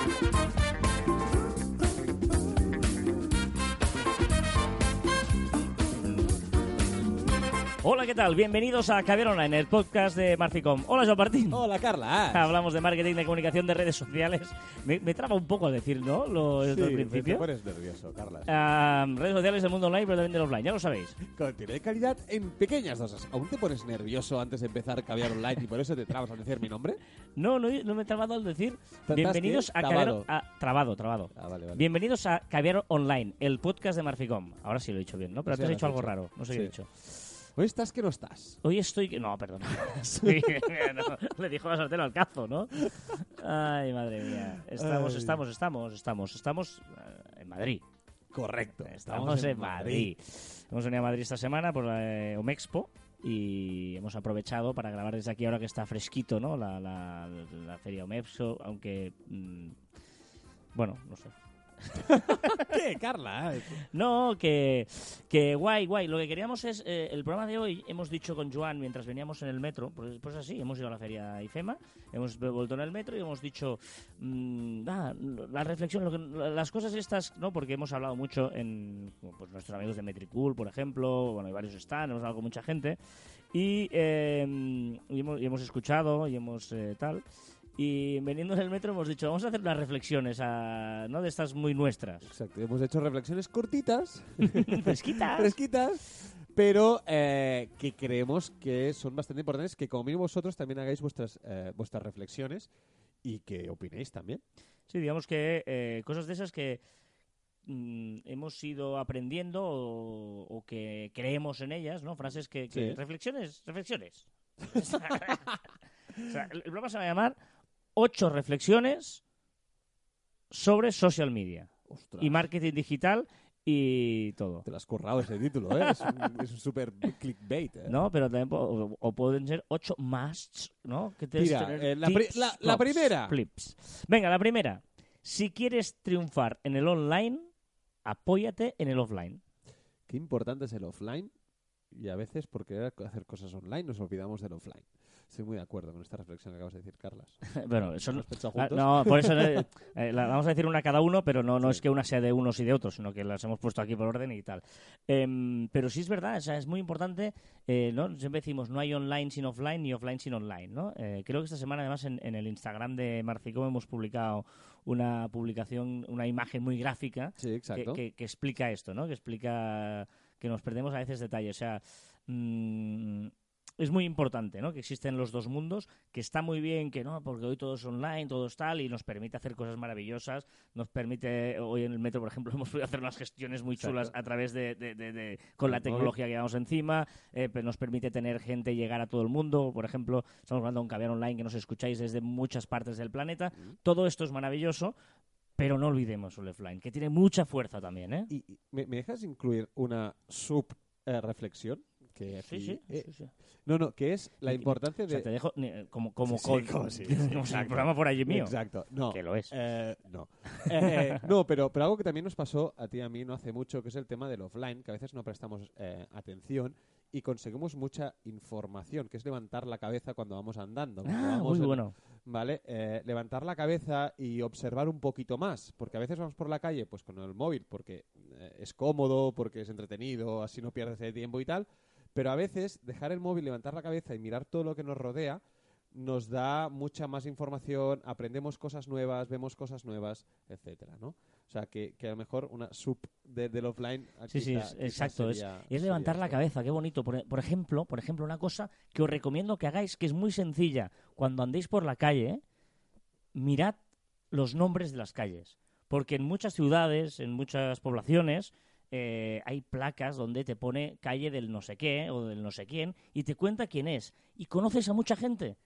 Thank you. Hola, ¿qué tal? Bienvenidos a Caviar Online, el podcast de Marficom. Hola, Joan Martín. Hola, Carla. Hablamos de marketing, de comunicación, de redes sociales. Me, me traba un poco al decir, ¿no? Lo Sí, principio. te pones nervioso, Carla. Ah, redes sociales del mundo online, pero también del offline, ya lo sabéis. Contenido de calidad en pequeñas dosis. ¿Aún te pones nervioso antes de empezar Caviar Online y por eso te trabas al decir mi nombre? No, no, no me he trabado al decir. ¿Estás Bienvenidos a Caviar... Trabado. a- trabado, trabado. Ah, vale, vale. Bienvenidos a Caviar Online, el podcast de Marficom. Ahora sí lo he dicho bien, ¿no? Pero dicho has algo dicho. raro. No sé qué he dicho. Hoy estás que no estás. Hoy estoy... No, perdona. Sí, no, le dijo la sartén al cazo, ¿no? Ay, madre mía. Estamos, Ay. estamos, estamos, estamos, estamos eh, en Madrid. Correcto. Estamos, en Madrid. Hemos venido a Madrid esta semana por la eh, Omexpo y hemos aprovechado para grabar desde aquí ahora que está fresquito, ¿no? La, la, la feria Omexpo, aunque... mm, bueno, no sé. ¿Qué, Carla? No, que, que guay, guay. Lo que queríamos es, eh, el programa de hoy, hemos dicho con Joan mientras veníamos en el metro, pues, pues así, hemos ido a la feria IFEMA, hemos vuelto en el metro y hemos dicho, mm, ah, la reflexión, lo que- las cosas estas, ¿no? Porque hemos hablado mucho en, pues nuestros amigos de Metricool, por ejemplo, bueno, hay varios están, hemos hablado con mucha gente y, eh, y, hemos, y hemos escuchado y hemos eh, tal. Y veniendo en el metro hemos dicho, vamos a hacer unas reflexiones, a, ¿no? De estas muy nuestras. Exacto. Hemos hecho reflexiones cortitas, Fresquitas. fresquitas, pero eh, que creemos que son bastante importantes que como mínimo vosotros también hagáis vuestras, eh, vuestras reflexiones y que opinéis también. Sí, digamos que eh, cosas de esas que mm, hemos ido aprendiendo o, o que creemos en ellas, ¿no? Frases que... que- Sí. Reflexiones, reflexiones. o sea, el, el programa se va a llamar Ocho reflexiones sobre social media Ostras. y marketing digital y todo. Te lo has currado ese título, ¿eh? Es un, es un super clickbait, ¿eh? ¿No? Pero también po- o, pueden ser ocho musts, ¿no? Que que Mira, tener eh, la pri- tips, la- la flops, primera. flips. Venga, la primera. Si quieres triunfar en el online, apóyate en el offline. Qué importante es el offline y a veces por querer hacer cosas online nos olvidamos del offline. Estoy muy de acuerdo con esta reflexión que acabas de decir, Carlas. bueno, eso ¿Lo no, ah, no, por eso eh, eh, la vamos a decir una cada uno, pero no, no Sí. es que una sea de unos y de otros, sino que las hemos puesto aquí por orden y tal. Em, pero sí es verdad, o sea, es muy importante, eh, ¿no? Siempre decimos, no hay online sin offline ni offline sin online, ¿no? Eh, creo que esta semana, además, en, en el Instagram de Marficom hemos publicado una publicación, una imagen muy gráfica Sí, que, exacto. que- que explica esto, ¿no? Que explica que nos perdemos a veces detalles. O sea, mm, es muy importante, ¿no? Que existen los dos mundos, que está muy bien que no, porque hoy todo es online, todo es tal, y nos permite hacer cosas maravillosas. Nos permite, hoy en el metro, por ejemplo, hemos podido hacer unas gestiones muy chulas Exacto. a través de, de- de- de- con la tecnología que llevamos encima. eh, pero nos permite tener gente llegar a todo el mundo. Por ejemplo, estamos hablando de un caviar online que nos escucháis desde muchas partes del planeta. Todo esto es maravilloso. Pero no olvidemos el offline, que tiene mucha fuerza también, ¿eh? ¿Y, y ¿me, me dejas incluir una sub eh, reflexión? Que Sí, aquí- sí, eh, sí, sí. No, no, que es la importancia O de... sea, te dejo ni- como, como, Sí, como si el programa fuera allí mío. Exacto, no. Que lo es. Eh, no. Eh, no, pero, pero algo que también nos pasó a ti y a mí no hace mucho, que es el tema del offline, que a veces no prestamos eh, atención y conseguimos mucha información, que es levantar la cabeza cuando vamos andando. cuando Ah, vamos muy en- bueno. ¿Vale? Eh, levantar la cabeza y observar un poquito más, porque a veces vamos por la calle pues con el móvil, porque eh, es cómodo, porque es entretenido, así no pierdes el tiempo y tal, pero a veces dejar el móvil, levantar la cabeza y mirar todo lo que nos rodea nos da mucha más información, aprendemos cosas nuevas, vemos cosas nuevas, etcétera, ¿no? O sea, que, que a lo mejor una sub de- del offline... Sí, sí, es- exacto. Es, sería- es levantar la esto. cabeza, qué bonito. Por, por ejemplo, por ejemplo, una cosa que os recomiendo que hagáis, que es muy sencilla. Cuando andéis por la calle, ¿eh? mirad los nombres de las calles. Porque en muchas ciudades, en muchas poblaciones, eh, hay placas donde te pone calle del no sé qué o del no sé quién y te cuenta quién es. Y conoces a mucha gente.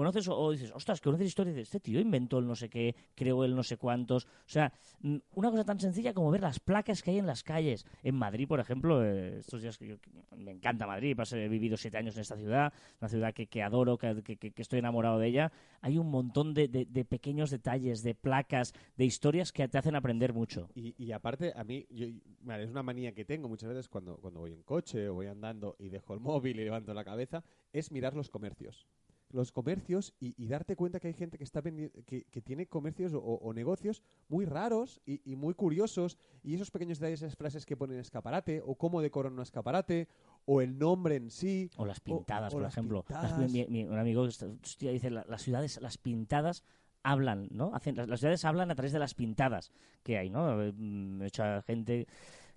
Conoces o, dices, ostras, conoces historias de este tío inventó el no sé qué, creó el no sé cuántos. O sea, una cosa tan sencilla como ver las placas que hay en las calles. En Madrid, por ejemplo, eh, estos días que yo me encanta Madrid, pasé- he vivido siete años en esta ciudad, una ciudad que, adoro, que, estoy enamorado de ella. Hay un montón de, pequeños detalles, de placas, de historias que te hacen aprender mucho. Y, aparte, a mí, yo- es una manía que tengo muchas veces cuando, cuando voy en coche o voy andando y dejo el móvil y levanto la cabeza, es mirar los comercios. Los comercios y, y darte cuenta que hay gente que está que, que tiene comercios o, o negocios muy raros y, y muy curiosos y esos pequeños detalles, esas frases que ponen en escaparate o cómo decoran un escaparate o el nombre en sí. O las pintadas, o por las ejemplo. Las- mi- mi- un amigo hostia, dice, la- las ciudades, las pintadas hablan, ¿no? Hacen, las, las ciudades hablan a través de las pintadas que hay, ¿no? Eh, mm, Mucha gente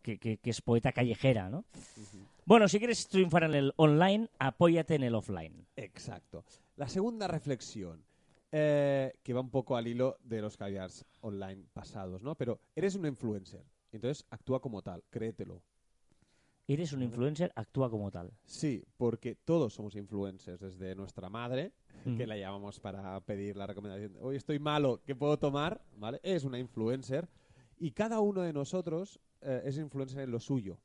que, que- que es poeta callejera, ¿no? Bueno, si quieres triunfar en el online, apóyate en el offline. Exacto. La segunda reflexión, eh, que va un poco al hilo de los caviars online pasados, ¿no? Pero eres un influencer, entonces actúa como tal, créetelo. Eres un influencer, actúa como tal. Sí, porque todos somos influencers, desde nuestra madre, Mm. que la llamamos para pedir la recomendación, hoy estoy malo, ¿qué puedo tomar? ¿Vale? Es una influencer y cada uno de nosotros eh, es influencer en lo suyo,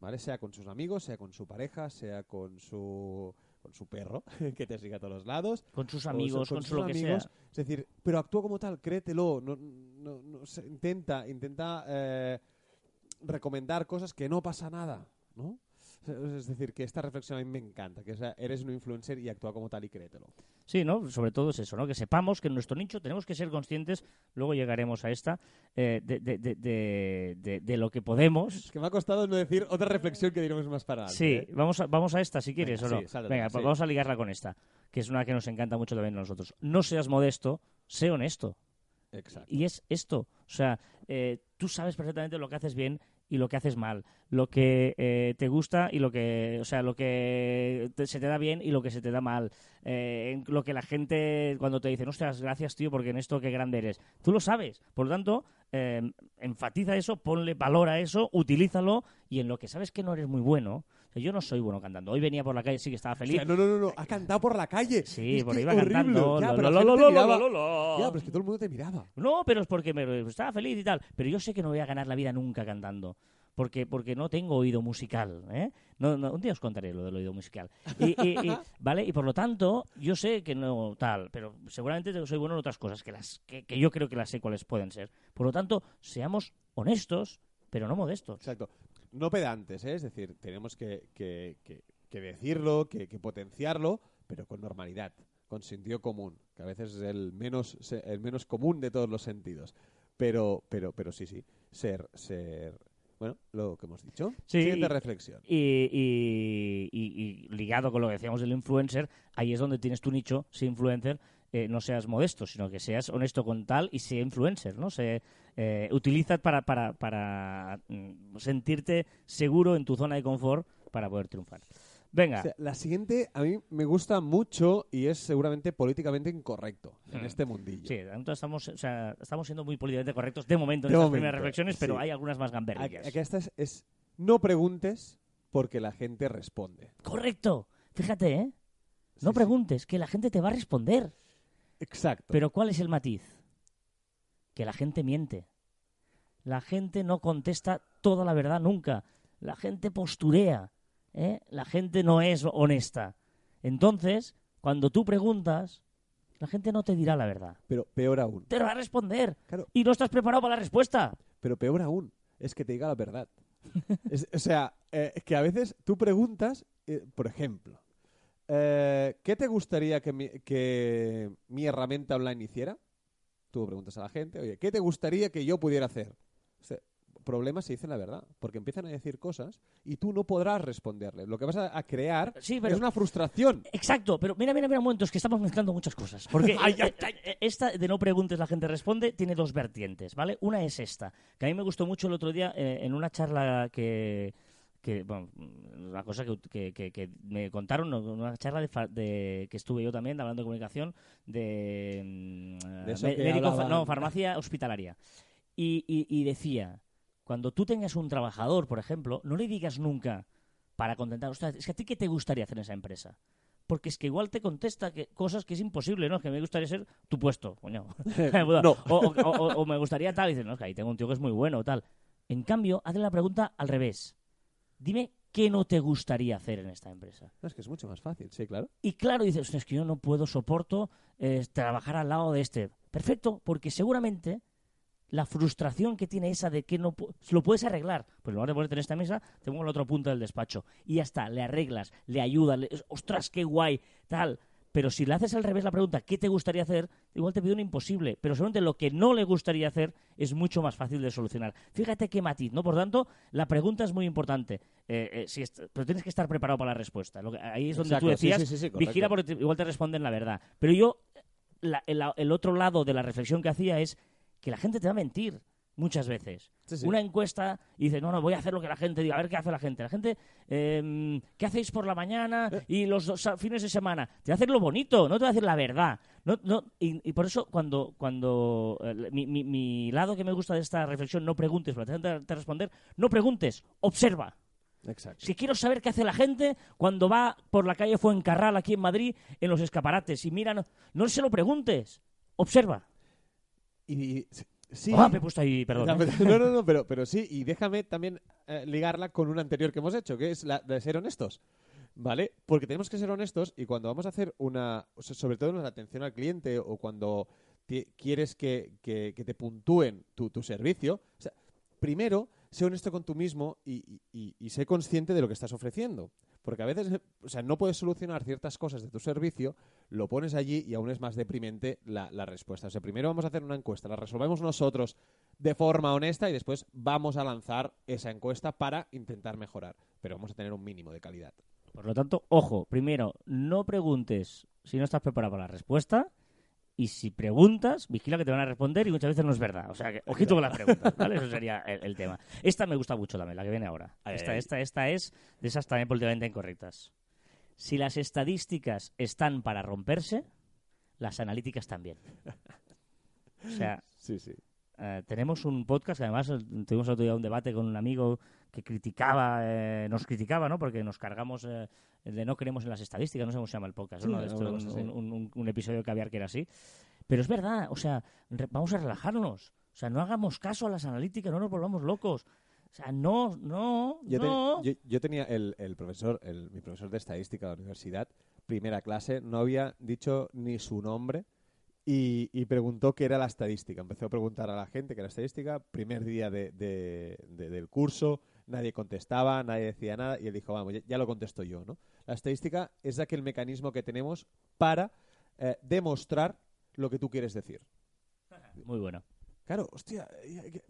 ¿vale? Sea con sus amigos, sea con su pareja, sea con su, con su perro, que te sigue a todos lados, Con sus amigos, con, sus su lo que amigos. sea. Es decir, pero actúa como tal, créetelo, no, no, no se- intenta, intenta eh, recomendar cosas que no pasa nada, ¿no? Es decir, que esta reflexión a mí me encanta, que sea, eres un influencer y actúa como tal y créetelo. Sí, ¿no? Sobre todo es eso, ¿no? Que sepamos que en nuestro nicho tenemos que ser conscientes, luego llegaremos a esta, eh, de, de- de- de- lo que podemos. Es que me ha costado no decir otra reflexión que diremos más para adelante, Sí, ¿eh? vamos a, vamos a esta si quieres Venga, o no. sí, Venga, pues sí. vamos a ligarla con esta, que es una que nos encanta mucho también a nosotros. No seas modesto, sé honesto. Exacto. Y es esto. O sea, eh, tú sabes perfectamente lo que haces bien y lo que haces mal, lo que eh, te gusta y lo que, o sea, lo que te- se te da bien y lo que se te da mal, eh, en lo que la gente cuando te dice, ostras, gracias tío, porque en esto qué grande eres, tú lo sabes, por lo tanto, eh, enfatiza eso, ponle valor a eso, utilízalo y en lo que sabes que no eres muy bueno, yo no soy bueno cantando, hoy venía por la calle, sí que estaba O feliz, sea, no, no, no, no, ha cantado por la calle. sí, porque que iba horrible. cantando, Ya, lo- pero lo- la lo- gente lo- miraba- lo- lo- Ya, pero es que todo el mundo te miraba. no, pero es porque me estaba feliz y tal. Pero yo sé que no voy a ganar la vida nunca cantando. Porque, porque no tengo oído musical. ¿eh? No, no, un día os contaré lo del oído musical. Y, y- y- ¿Vale? Y por lo tanto, yo sé que no tal, pero seguramente soy bueno en otras cosas que, las, que, que yo creo que las sé cuáles pueden ser. Por lo tanto, seamos honestos, pero no modestos. Exacto. No pedantes, ¿eh? es decir, tenemos que, que- que- que decirlo, que, que potenciarlo, pero con normalidad, con sentido común, que a veces es el menos, el menos común de todos los sentidos. Pero, pero, pero sí, sí, ser, ser, bueno, lo que hemos dicho. Sí, Siguiente y- reflexión. Y, y- y- y ligado con lo que decíamos del influencer, ahí es donde tienes tu nicho, si influencer, eh, no seas modesto, sino que seas honesto con tal y sea influencer, ¿no? Se, eh, utiliza para, para, para mm, sentirte seguro en tu zona de confort para poder triunfar. Venga, O sea, la siguiente a mí me gusta mucho y es seguramente políticamente incorrecto en Hmm. este mundillo. sí, momento estamos, o sea, estamos siendo muy políticamente correctos de momento en De estas momento, primeras reflexiones, pero sí. hay algunas más gamberrillas. aquí esta es, es no preguntes porque la gente responde. Correcto, fíjate, ¿eh? No Sí, sí. preguntes, que la gente te va a responder. Exacto. Pero ¿cuál es el matiz? Que la gente miente. La gente no contesta toda la verdad nunca. La gente posturea. ¿eh? La gente no es honesta. Entonces, cuando tú preguntas, la gente no te dirá la verdad. Pero peor aún. Te va a responder. Claro, Y no estás preparado para la respuesta. pero peor aún es que te diga la verdad. Es- o sea, eh, que a veces tú preguntas, eh, por ejemplo, eh, ¿qué te gustaría que mi, que mi herramienta online hiciera? Tú preguntas a la gente, oye, ¿qué te gustaría que yo pudiera hacer? O sea, problemas se dicen la verdad, porque empiezan a decir cosas y tú no podrás responderle. Lo que vas a, a crear Sí, pero- es una frustración. Exacto, pero mira, mira, mira un momento, es que estamos mezclando muchas cosas. Porque Ay, ay, eh, eh, esta de no preguntes, la gente responde, tiene dos vertientes, ¿vale? Una es esta, que a mí me gustó mucho el otro día eh, en una charla que, que bueno, una cosa que, que- que- que me contaron, ¿no? una charla de, de- que estuve yo también, hablando de comunicación, de, mm, De eso médico, no, farmacia hospitalaria. Y, y- y decía, cuando tú tengas un trabajador, por ejemplo, no le digas nunca para contentar, ostras, es que a ti qué te gustaría hacer en esa empresa. Porque es que igual te contesta que, cosas que es imposible, ¿no? Que me gustaría ser tu puesto, coño. No. o, o- o- o me gustaría tal, y dices, no, es que ahí tengo un tío que es muy bueno, tal. En cambio, hazle la pregunta al revés. Dime qué no te gustaría hacer en esta empresa. No, es que es mucho más fácil, sí, claro. Y claro, dices, "Ostras, es que yo no puedo, soporto eh, trabajar al lado de este. Perfecto, porque seguramente la frustración que tiene esa de que no lo puedes arreglar. Pues en lugar de ponerte en esta mesa, te pongo en la otra punta del despacho. Y ya está, le arreglas, le ayudas, le- ostras, qué guay, tal. Pero si le haces al revés la pregunta, ¿qué te gustaría hacer? Igual te pide un imposible. Pero seguramente lo que no le gustaría hacer es mucho más fácil de solucionar. Fíjate qué matiz, ¿no? Por tanto, la pregunta es muy importante. Eh, eh, si pero tienes que estar preparado para la respuesta. Lo que- ahí es donde Exacto, tú decías, sí, sí, vigila porque te- igual te responden la verdad. Pero yo, la- el, el otro lado de la reflexión que hacía es que la gente te va a mentir muchas veces. Sí, sí. Una encuesta y dice, no, no, voy a hacer lo que la gente diga, a ver qué hace la gente. La gente, eh, ¿qué hacéis por la mañana Eh. y los dos- fines de semana? Te va a hacer lo bonito, no te va a decir la verdad. No, no, y, y por eso cuando, cuando eh, mi, mi- mi lado que me gusta de esta reflexión, no preguntes, para te, te responder, no preguntes, observa. Exacto. Si quiero saber qué hace la gente cuando va por la calle Fuencarral aquí en Madrid en los escaparates y mira, no, no se lo preguntes, observa. Y sí. Ah, me he puesto ahí, perdón. No, ¿eh? no, no, no, pero, pero sí, y déjame también eh, ligarla con una anterior que hemos hecho, que es la de ser honestos. ¿Vale? Porque tenemos que ser honestos y cuando vamos a hacer una, o sea, sobre todo en la atención al cliente o cuando quieres que, que- que te puntúen tu, tu servicio, o sea, primero, sé honesto con tú mismo y, y- y- y sé consciente de lo que estás ofreciendo. Porque a veces, eh, o sea, no puedes solucionar ciertas cosas de tu servicio, lo pones allí y aún es más deprimente la, la respuesta. O sea, primero vamos a hacer una encuesta, la resolvemos nosotros de forma honesta y después vamos a lanzar esa encuesta para intentar mejorar. Pero vamos a tener un mínimo de calidad. Por lo tanto, ojo, primero, no preguntes si no estás preparado para la respuesta. Y si preguntas, vigila que te van a responder y muchas veces no es verdad. O sea, que ojito con las preguntas, ¿vale? Eso sería el, el tema. Esta me gusta mucho también, la que viene ahora. Esta, esta, esta es de esas también políticamente incorrectas. Si las estadísticas están para romperse, las analíticas también. O sea, Sí, sí. Eh, tenemos un podcast que además eh, tuvimos otro día un debate con un amigo que criticaba, eh, nos criticaba, ¿no? Porque nos cargamos eh, de no creemos en las estadísticas, no sé cómo se llama el podcast, Sí, ¿no? Alguna esto, cosa un, así. un- un- un episodio de caviar que era así. Pero es verdad, o sea, re- vamos a relajarnos. O sea, no hagamos caso a las analíticas, no nos volvamos locos. O sea, no, no, Yo, te- no. yo- yo tenía el, el profesor, el- mi profesor de estadística de la universidad, primera clase, no había dicho ni su nombre y, y preguntó qué era la estadística. Empezó a preguntar a la gente qué era estadística. Primer día de- de- de- del curso, nadie contestaba, nadie decía nada y él dijo, vamos, ya, ya lo contesto yo. ¿no? La estadística es aquel mecanismo que tenemos para eh, demostrar lo que tú quieres decir. Muy bueno. Claro, hostia,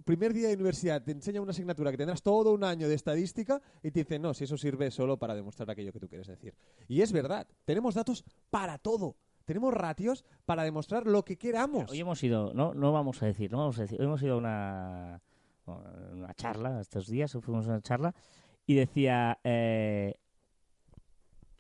primer día de universidad te enseña una asignatura que tendrás todo un año de estadística y te dice, no, si eso sirve solo para demostrar aquello que tú quieres decir. Y es verdad, tenemos datos para todo. Tenemos ratios para demostrar lo que queramos. Hoy hemos ido, no, no vamos a decir, no vamos a decir, hoy hemos ido a una, charla, estos días fuimos a una charla, y decía, eh,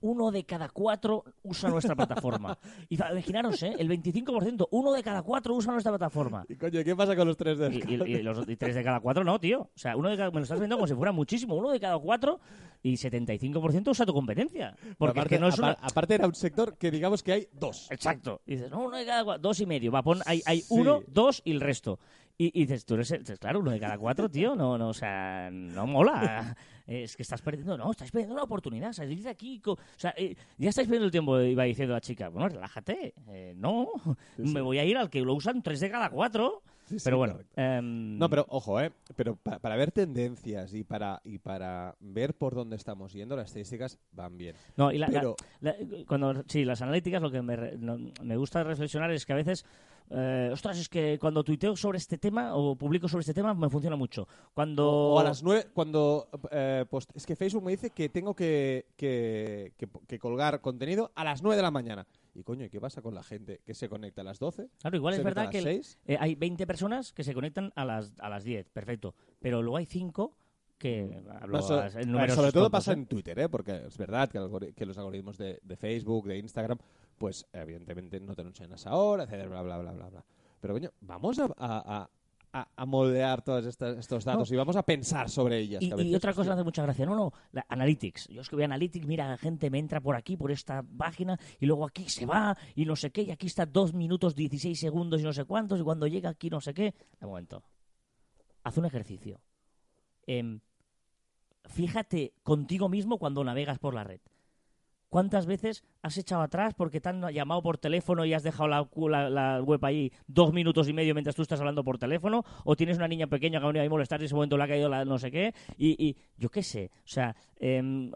uno de cada cuatro usa nuestra plataforma. Y imaginaros, ¿eh? el 25%, uno de cada cuatro usa nuestra plataforma. Y coño, ¿qué pasa con los tres de Y, y- y los y tres de cada cuatro no, tío. O sea, uno de cada, me lo estás viendo como si fuera muchísimo. Uno de cada cuatro y 75% usa tu competencia. Porque es aparte, que no es una... aparte era un sector que digamos que hay dos. Exacto. Y dices, no, uno de cada cuatro, dos y medio. Va, pon, hay, hay Sí. uno, dos y el resto. Y, y dices, tú eres, el- claro, uno de cada cuatro, tío, no, no, o sea, no mola. Es que estás perdiendo, no, estás perdiendo una oportunidad. Salir de aquí, co- o sea, eh, ya estáis perdiendo el tiempo, iba diciendo la chica. Bueno, relájate. Eh, no, me voy a ir al que lo usan tres de cada cuatro. Sí, sí, pero bueno. em, No, pero ojo, ¿eh? Pero pa- para ver tendencias y para, y para ver por dónde estamos yendo, las estadísticas van bien. No, y la- la- Pero, La- cuando sí las analíticas lo que me, re- no- me gusta reflexionar es que a veces eh, ostras es que cuando tuiteo sobre este tema o publico sobre este tema me funciona mucho cuando O, o a las nueve, cuando... eh, post- es que Facebook me dice que tengo que, que, que- que colgar contenido a las nueve de la mañana. Y coño, ¿y qué pasa con la gente que se conecta a las 12? claro igual es verdad que las el- 6? eh, hay 20 personas que se conectan a las a las 10 perfecto pero luego hay 5 que hablo No, so- a- en a ver, números sobre todo tontos, pasa ¿eh? en Twitter, ¿eh? porque es verdad que, algori- que los algoritmos de, de Facebook, de Instagram, pues evidentemente no te enseñan a esa hora, etcétera, bla, bla, bla, bla, bla. Pero coño, vamos a, a, a- moldear todos estos datos y vamos a pensar sobre ellas. Y, y otra cosa me hace mucha gracia, no, no, la Analytics. Yo es que voy a Analytics, mira, la gente me entra por aquí, por esta página, y luego aquí se va, y no sé qué, y aquí está 2 minutos 16 segundos y no sé cuántos, y cuando llega aquí no sé qué. De momento, haz un ejercicio. Em, fíjate contigo mismo cuando navegas por la red. ¿Cuántas veces has echado atrás porque te han llamado por teléfono y has dejado la, cu- la- la web ahí dos minutos y medio mientras tú estás hablando por teléfono? ¿O tienes una niña pequeña que ha venido a molestar y en ese momento le ha caído la no sé qué? Y, y yo qué sé. O sea,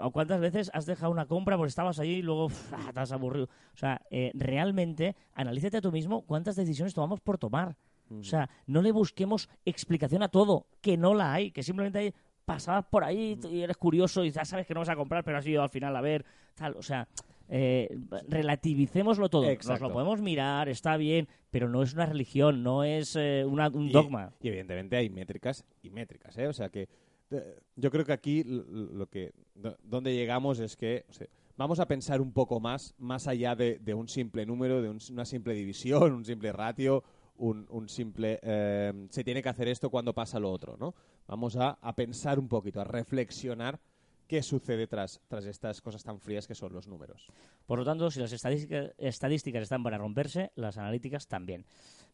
¿o ¿cuántas veces has dejado una compra porque estabas allí y luego uf, ah, te has aburrido? O sea, eh, realmente, analízate a tú mismo cuántas decisiones tomamos por tomar. O sea, no le busquemos explicación a todo, que no la hay, que simplemente hay pasabas por ahí y eres curioso y ya sabes que no vas a comprar, pero has ido al final a ver, tal, o sea, eh, relativicémoslo todo. Nos lo podemos mirar, está bien, pero no es una religión, no es eh, una- un Y- dogma. Y, evidentemente hay métricas y métricas, ¿eh? O sea que eh, yo creo que aquí lo que do- donde llegamos es que o sea, vamos a pensar un poco más más allá de, de un simple número, de un- una simple división, un simple ratio, un, un simple eh, se tiene que hacer esto cuando pasa lo otro, ¿no? Vamos a, a pensar un poquito, a reflexionar qué sucede tras, tras estas cosas tan frías que son los números. Por lo tanto, si las estadísticas, estadísticas están para romperse, las analíticas también.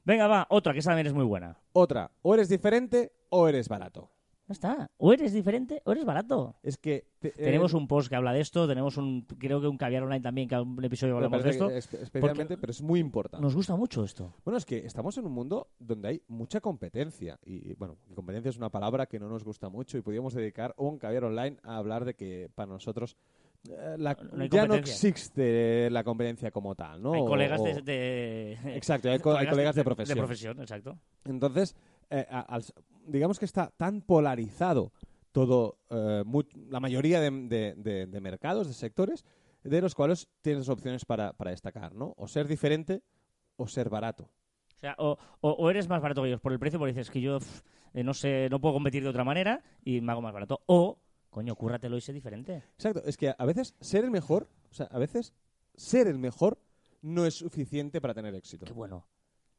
Venga, va, otra que esa también es muy buena. Otra, o eres diferente o eres barato. Ya está. O eres diferente o eres barato. Es que te- eh, Tenemos un post que habla de esto, tenemos un, creo que un caviar online también, que un episodio hablamos de esto. especialmente, pero es muy importante. Nos gusta mucho esto. Bueno, es que estamos en un mundo donde hay mucha competencia. Y bueno, competencia es una palabra que no nos gusta mucho y podríamos dedicar un caviar online a hablar de que para nosotros eh, la- No ya no existe la competencia como tal, ¿no? hay O- colegas o- de, de- Exacto, hay, co- hay colegas de profesión. De profesión, exacto. Entonces, eh, al- digamos que está tan polarizado todo, eh, la mayoría de, de- de- de mercados, de sectores, de los cuales tienes opciones para, para destacar, ¿no? O ser diferente o ser barato. O sea, o, o- o eres más barato que ellos por el precio, porque dices que yo eh, no sé, no puedo competir de otra manera y me hago más barato. O, coño, cúrratelo y sé diferente. Exacto, es que a veces ser el mejor, o sea, a veces ser el mejor no es suficiente para tener éxito. Qué bueno.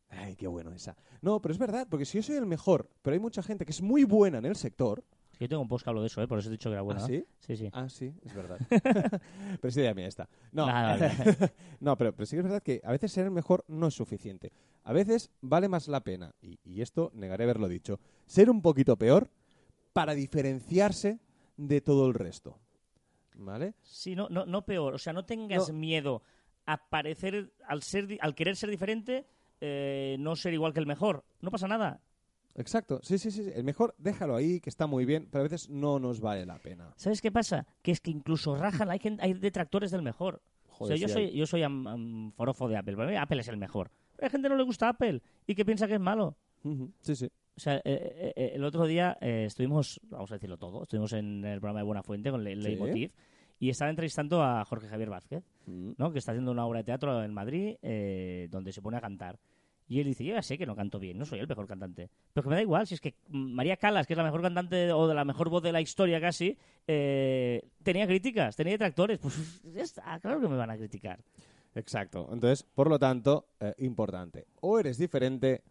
Ay, qué bueno esa. No, pero es verdad, porque si yo soy el mejor, pero hay mucha gente que es muy buena en el sector. Yo tengo un post que hablo de eso, ¿eh? por eso he dicho que era bueno. ¿Ah, sí? Sí, sí. Ah, sí, es verdad. pero sí, idea mía esta. No, Nada, no pero, pero sí que es verdad que a veces ser el mejor no es suficiente. A veces vale más la pena, y, y esto negaré haberlo dicho, ser un poquito peor para diferenciarse de todo el resto. ¿Vale? Sí, no, no, no peor. O sea, no tengas No. miedo a parecer, al, ser, al querer ser diferente, eh, no ser igual que el mejor. No pasa nada. Exacto, sí, sí, sí. El mejor déjalo ahí, que está muy bien, pero a veces no nos vale la pena. ¿Sabes qué pasa? Que es que incluso rajan, hay, gente- hay detractores del mejor. Joder, o sea, yo soy, yo soy am- am- forofo de Apple. Para mí Apple es el mejor. Pero hay gente que no le gusta Apple y que piensa que es malo. Sí, sí. O sea, eh, eh, eh, el otro día eh, estuvimos, vamos a decirlo todo, estuvimos en el programa de Buena Fuente con Le Sí. Y estaba entrevistando a Jorge Javier Vázquez, Mm. ¿no? que está haciendo una obra de teatro en Madrid eh, donde se pone a cantar. Y él dice, yo ya sé que no canto bien, no soy el mejor cantante. Pero que me da igual, si es que María Calas, que es la mejor cantante o de la mejor voz de la historia casi, eh, tenía críticas, tenía detractores. Pues ya está, claro que me van a criticar. Exacto. Entonces, por lo tanto, eh, importante. O eres diferente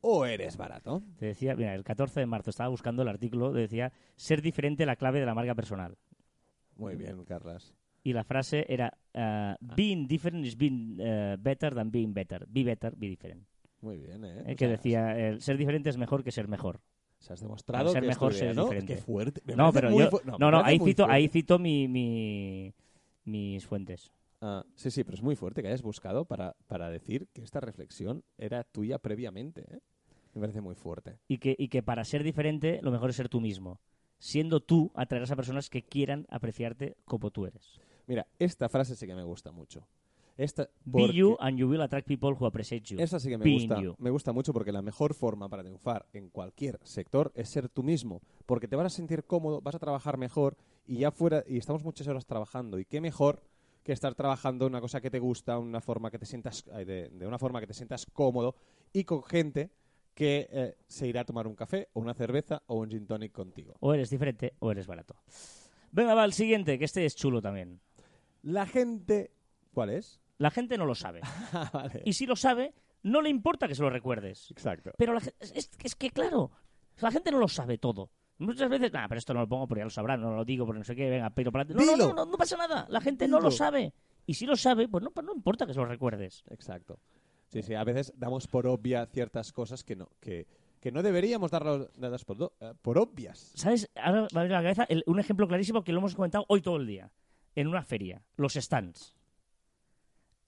o eres barato. Te decía, mira, el 14 de marzo estaba buscando el artículo, decía, ser diferente la clave de la marca personal. Muy bien, Carlas. Y la frase era, uh, being different is being uh, better than being better. Be better, be different. Muy bien, ¿eh? Eh, O que sea, decía, el ser diferente es mejor que ser mejor. Se has demostrado ser que es mejor, ser ¿no? diferente. Qué fuerte. Me No, pero yo... fu- No, no, ahí cito, fuerte. ahí cito mi, mi- mis fuentes. Ah, sí, sí, pero es muy fuerte que hayas buscado para, para decir que esta reflexión era tuya previamente. ¿eh? Me parece muy fuerte. Y que, y que para ser diferente lo mejor es ser tú mismo. Siendo tú, atraerás a personas que quieran apreciarte como tú eres. Mira, esta frase sí que me gusta mucho. Esta, Be you and you will attract people who appreciate you. Esa sí que me Being gusta. you. Me gusta mucho porque la mejor forma para triunfar en cualquier sector es ser tú mismo. Porque te vas a sentir cómodo, vas a trabajar mejor y ya fuera, y estamos muchas horas trabajando. Y qué mejor que estar trabajando en una cosa que te gusta, una forma que te sientas, de una forma que te sientas cómodo y con gente que eh, se irá a tomar un café o una cerveza o un gin tonic contigo. O eres diferente o eres barato. Venga, va, el siguiente, que este es chulo también. La gente... ¿Cuál es? La gente no lo sabe. Ah, vale. Y si lo sabe, no le importa que se lo recuerdes. Exacto. Pero la es, es- que, claro, la gente no lo sabe todo. Muchas veces, nah, pero esto no lo pongo porque ya lo sabrán, no lo digo porque no sé qué, venga, pero para adelante". No, no, no, no, no pasa nada. La gente no lo sabe. Y si lo sabe, pues no, pues no importa que se lo recuerdes. Exacto. Sí, sí, a veces damos por obvia ciertas cosas que no, que, que no deberíamos darlas por, eh, por obvias. ¿Sabes? Ahora me venido a la cabeza el- un ejemplo clarísimo que lo hemos comentado hoy todo el día. en una feria, los stands.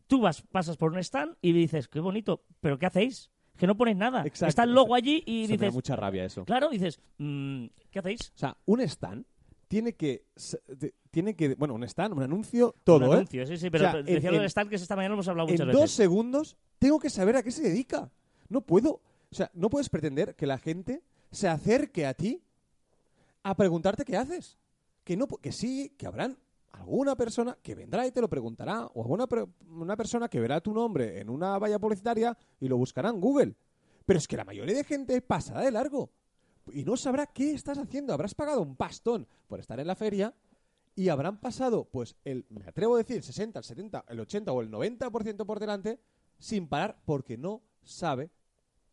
Tú vas, pasas por un stand y dices, qué bonito, pero ¿qué hacéis? Que no ponéis nada. Exacto. Está el logo allí y Eso me da dices, mucha rabia eso. claro, dices, mm, ¿qué hacéis? O sea, un stand tiene que, tiene que, bueno, un stand, un anuncio, todo, Un ¿eh? anuncio, sí, sí, pero O sea, decía en- lo del en- stand que esta mañana hemos hablado En muchas dos veces. segundos tengo que saber a qué se dedica. No puedo, o sea, no puedes pretender que la gente se acerque a ti a preguntarte qué haces. Que no, que sí, que habrán alguna persona que vendrá y te lo preguntará, o alguna una persona que verá tu nombre en una valla publicitaria y lo buscará en Google. Pero es que la mayoría de gente pasará de largo y no sabrá qué estás haciendo. Habrás pagado un pastón por estar en la feria y habrán pasado, pues, el, me atrevo a decir, el 60, el 70, el 80 o el 90% por delante sin parar porque no sabe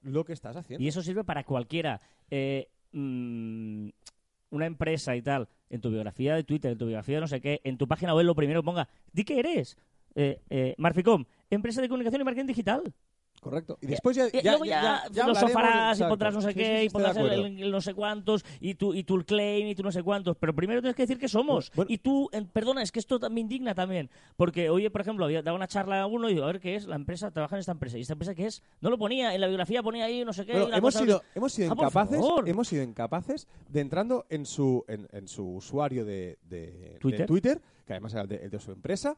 lo que estás haciendo. Y eso sirve para cualquiera. Eh, mm, una empresa y tal, en tu biografía de Twitter, en tu biografía de no sé qué, en tu página web lo primero ponga, di que eres. Eh, eh, Marficom, empresa de comunicación y marketing digital. Correcto. Y después ya, Y ya, ya, ya, los sofarás y pondrás no sé qué y pondrás el, acuerdo. el- el no sé cuántos y tu, y tu claim y tu no sé cuántos. Pero primero tienes que decir que somos. Bueno. Y tú, en- perdona, es que esto me indigna también. Porque oye, por ejemplo, había dado una charla a uno y digo, a ver qué es, la empresa trabaja en esta empresa. ¿Y esta empresa qué es? No lo ponía, en la biografía ponía ahí no sé qué. Bueno, hemos cosa- sido, hemos sido Ah, por incapaces, hemos sido incapaces de entrando en su, en, en su usuario de, de- de ¿Twitter? Que además era el de, el de su empresa,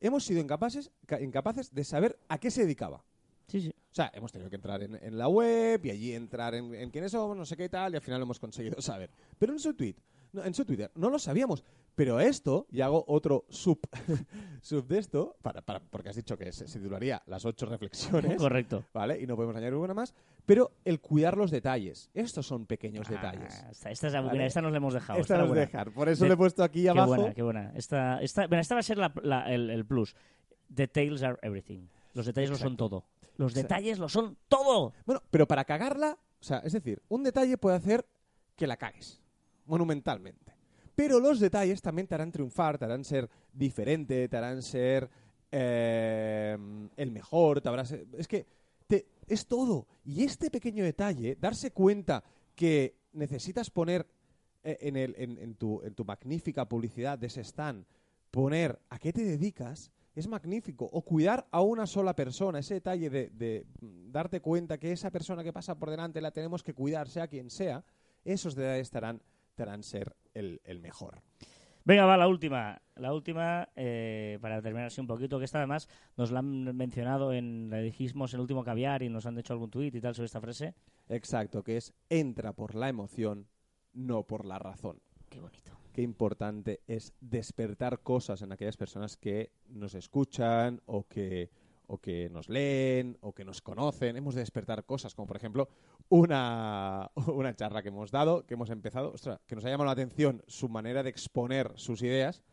hemos sido incapaces, ca- incapaces de saber a qué se dedicaba. Sí, sí. O sea, hemos tenido que entrar en, en la web y allí entrar en, en quiénes somos, no sé qué y tal, y al final lo hemos conseguido saber. Pero en su tweet, no, en su Twitter, no lo sabíamos. Pero esto, y hago otro sub, sub de esto, para, para- porque has dicho que se, se titularía las ocho reflexiones. Correcto. ¿Vale? Y no podemos añadir una más. Pero el cuidar los detalles. Estos son pequeños detalles. Ah, esta, esta, es la- Vale. esta nos la hemos dejado. Esta era nos dejar. Por eso De- le he puesto aquí Qué abajo. buena, qué buena. Esta, esta, bueno, esta va a ser la- la- el, el plus. Details are everything. Los detalles lo son Exacto. todo. Los detalles lo son todo. Bueno, pero para cagarla, o sea, es decir, un detalle puede hacer que la cagues. Monumentalmente. Pero los detalles también te harán triunfar, te harán ser diferente, te harán ser eh, el mejor, te harás- Es que te- es todo. Y este pequeño detalle, darse cuenta que necesitas poner eh, en, el- en- en tu, en tu magnífica publicidad de ese stand, poner a qué te dedicas, es magnífico. O cuidar a una sola persona, ese detalle de, de, mm, darte cuenta que esa persona que pasa por delante la tenemos que cuidar, sea quien sea, esos detalles te harán, te harán ser el, el mejor. Venga, va, la última. La última, eh, para terminar así un poquito, que esta además nos la han mencionado en, la dijimos el último caviar y nos han hecho algún tuit y tal sobre esta frase. Exacto, que es entra por la emoción, no por la razón. Qué bonito. Qué importante es despertar cosas en aquellas personas que nos escuchan o que, o que nos leen o que nos conocen. Hemos de despertar cosas, como por ejemplo una, una charla que hemos dado, que hemos empezado, ostras, que nos ha llamado la atención su manera de exponer sus ideas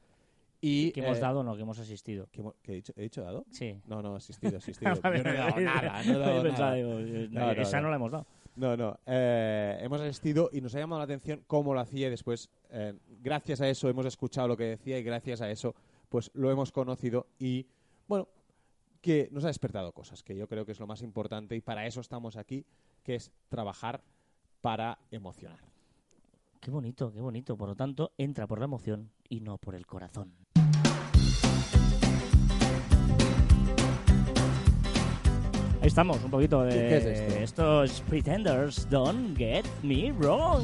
y... Que hemos eh, dado, no, que hemos asistido. ¿que hemo- que he, dicho, ¿He dicho dado? Sí. No, no, asistido, asistido. Yo no he dado nada, no he dado nada. digo, eh, no, esa no. no la hemos dado. No, no. eh, hemos asistido y nos ha llamado la atención cómo lo hacía después, eh, gracias a eso, hemos escuchado lo que decía y gracias a eso, pues lo hemos conocido y, bueno, que nos ha despertado cosas, que yo creo que es lo más importante y para eso estamos aquí, que es trabajar para emocionar. Qué bonito, qué bonito. Por lo tanto, entra por la emoción y no por el corazón. Ahí estamos, un poquito de... ¿Qué- qué es esto? Esto es Pretenders, Don't Get Me Wrong.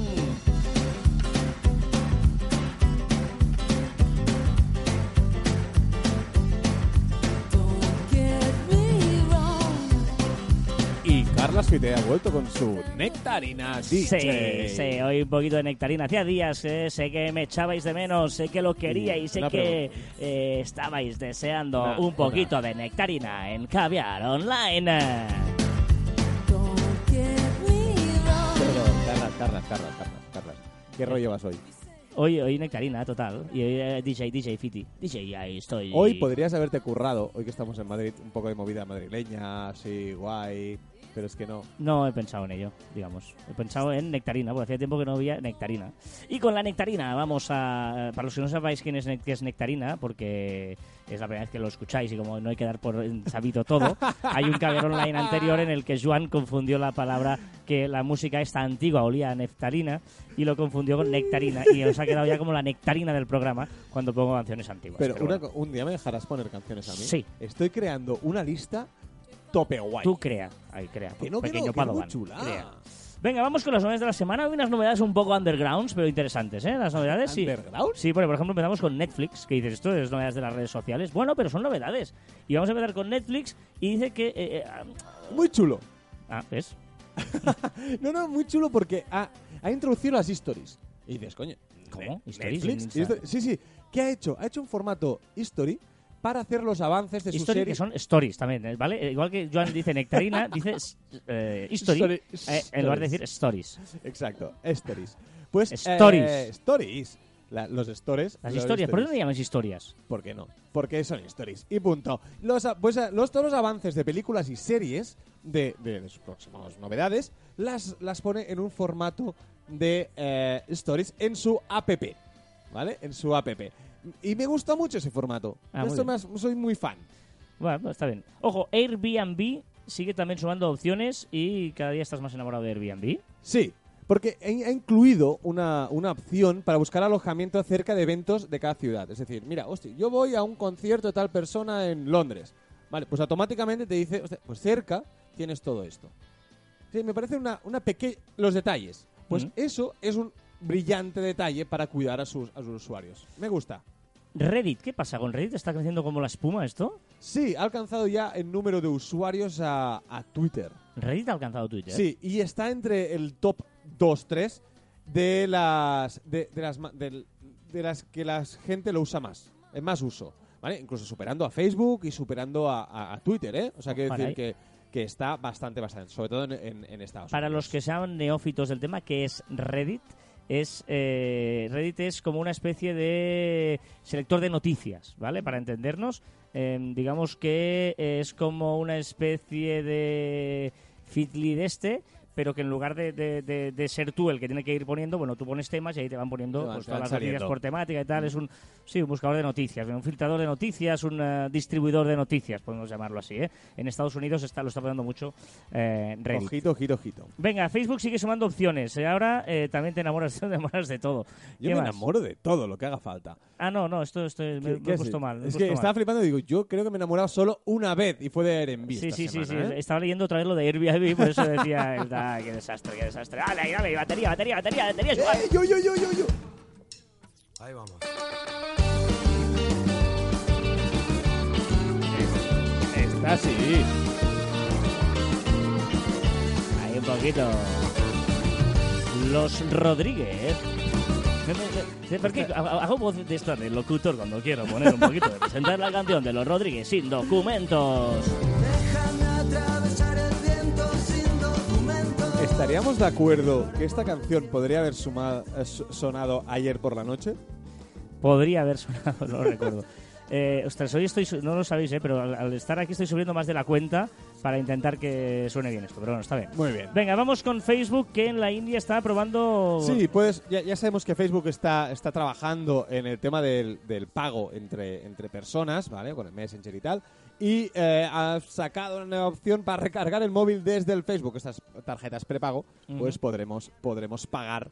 Carla Fite ha vuelto con su nectarina Sí, sí, hoy un poquito de nectarina. Hacía días, eh, sé que me echabais de menos, sé que lo queríais, sé Una que eh, estabais deseando Una- un poquito de nectarina en Caviar Online. Carlas, Carlas, Carlas, Carlas, Carlas. ¿Qué rollo vas hoy? Hoy, hoy nectarina, total. Y hoy eh, DJ, DJ Fiti. DJ, ahí estoy. Hoy podrías haberte currado, hoy que estamos en Madrid, un poco de movida madrileña, así, guay. Pero es que no. No he pensado en ello, digamos. He pensado en nectarina, porque hacía tiempo que no había nectarina. Y con la nectarina vamos a... Para los que no sepáis quién es, qué es nectarina, porque es la primera vez que lo escucháis y como no hay que dar por sabido todo, hay un caber online anterior en el que Joan confundió la palabra que la música esta antigua olía a nectarina y lo confundió con nectarina y os ha quedado ya como la nectarina del programa cuando pongo canciones antiguas. Pero Pero una bueno, un día me dejarás poner canciones a mí. Sí. Estoy creando una lista tope guay. tú crea, ahí crea, que no, que pequeño que no, chula. crea. Venga, vamos con las novedades de la semana. Hoy unas novedades un poco undergrounds, pero interesantes, ¿eh? Las novedades, sí. ¿Underground? Sí, porque por ejemplo empezamos con Netflix, que dices, esto es novedades de las redes sociales. Bueno, pero son novedades. Y vamos a empezar con Netflix y dice que... eh, eh, Muy chulo. ah, ¿ves? No, no, muy chulo porque ha, ha introducido las stories. Y dices, coño, ¿Cómo? Ne- ¿Stories Netflix. Histo- Sí, sí. ¿Qué ha hecho? Ha hecho un formato history para hacer los avances de su History, serie. que son stories también, ¿eh? ¿vale? Eh, Igual que Joan dice nectarina, dice eh, history, Story- eh, en lugar de stories. decir stories. Exacto, stories. Pues Stories. eh, stories. La- los stories. Las los historias, ¿por qué no stories. le llamas historias? ¿Por qué no? Porque son stories. Y punto. Los, pues, los, todos los avances de películas y series de, de, de sus próximas novedades las, las pone en un formato de eh, stories en su app. ¿Vale? En su app. Y me gusta mucho ese formato. Ah, Esto me soy muy fan. Bueno, está bien. Ojo, Airbnb sigue también sumando opciones y cada día estás más enamorado de Airbnb. Sí, porque ha incluido una, una opción para buscar alojamiento cerca de eventos de cada ciudad. Es decir, mira, hostia, yo voy a un concierto de tal persona en Londres. Vale, pues automáticamente te dice, hostia, pues cerca tienes todo esto. Sí, me parece una, una pequeña... Los detalles. Pues Mm. eso es un brillante detalle para cuidar a sus, a sus usuarios. Me gusta. Reddit, ¿qué pasa con Reddit? ¿Está creciendo como la espuma esto? Sí, ha alcanzado ya el número de usuarios a, a Twitter. Reddit ha alcanzado Twitter. Sí, y está entre el top 2-3 de las de, de las del- de las que la gente lo usa más, en más uso, ¿vale? Incluso superando a Facebook y superando a, a- a Twitter, ¿eh? O sea, quiero decir que, que está bastante, bastante, sobre todo en, en- en Estados Para Unidos. los que sean neófitos del tema, ¿qué es Reddit? Es, eh, Reddit es como una especie de selector de noticias, ¿vale? Para entendernos, eh, digamos que es como una especie de Fitly de este, pero que en lugar de, de- de- de ser tú el que tiene que ir poniendo, bueno, tú pones temas y ahí te van poniendo van- pues, todas las noticias por temática y tal. Es un, sí, un buscador de noticias, un filtrador de noticias, un eh, distribuidor de noticias, podemos llamarlo así, ¿eh? En Estados Unidos está, lo está poniendo mucho eh, Reddit. Ojito, ojito, ojito. Venga, Facebook sigue sumando opciones. eh, Ahora eh, también te enamoras, te enamoras de todo. Yo ¿Qué me más? enamoro de todo lo que haga falta. Ah, no, no, esto, esto me, me ¿Qué he es? puesto mal. me Es que mal. estaba flipando y digo, yo creo que me he enamorado solo una vez y fue de Airbnb Sí, esta sí, sí, sí. Estaba leyendo otra vez lo de Airbnb, por eso decía, el- ah, qué desastre, qué desastre. ¡Dale, ahí, dale! Batería, batería, batería, batería. ¡Eh, yo, yo, yo, yo, yo! Ahí vamos. Está así. Ahí un poquito. Los Rodríguez. ¿Por qué ha- hago voz de esto de locutor cuando quiero poner un poquito de presentar la canción de los Rodríguez sin documentos? ¿Estaríamos de acuerdo que esta canción podría haber eh, so- sonado ayer por la noche? Podría haber sonado, no lo recuerdo. Eh, ostras, hoy estoy, no lo sabéis, eh, pero al estar aquí estoy subiendo más de la cuenta para intentar que suene bien esto, pero bueno, está bien. Muy bien. Venga, vamos con Facebook, que en la India está probando... Sí, pues ya, ya sabemos que Facebook está, está trabajando en el tema del, del pago entre, entre personas, ¿vale? Con el Messenger y tal. Y eh, ha sacado una nueva opción para recargar el móvil desde el Facebook. Estas tarjetas prepago, pues Ujú. podremos, podremos pagar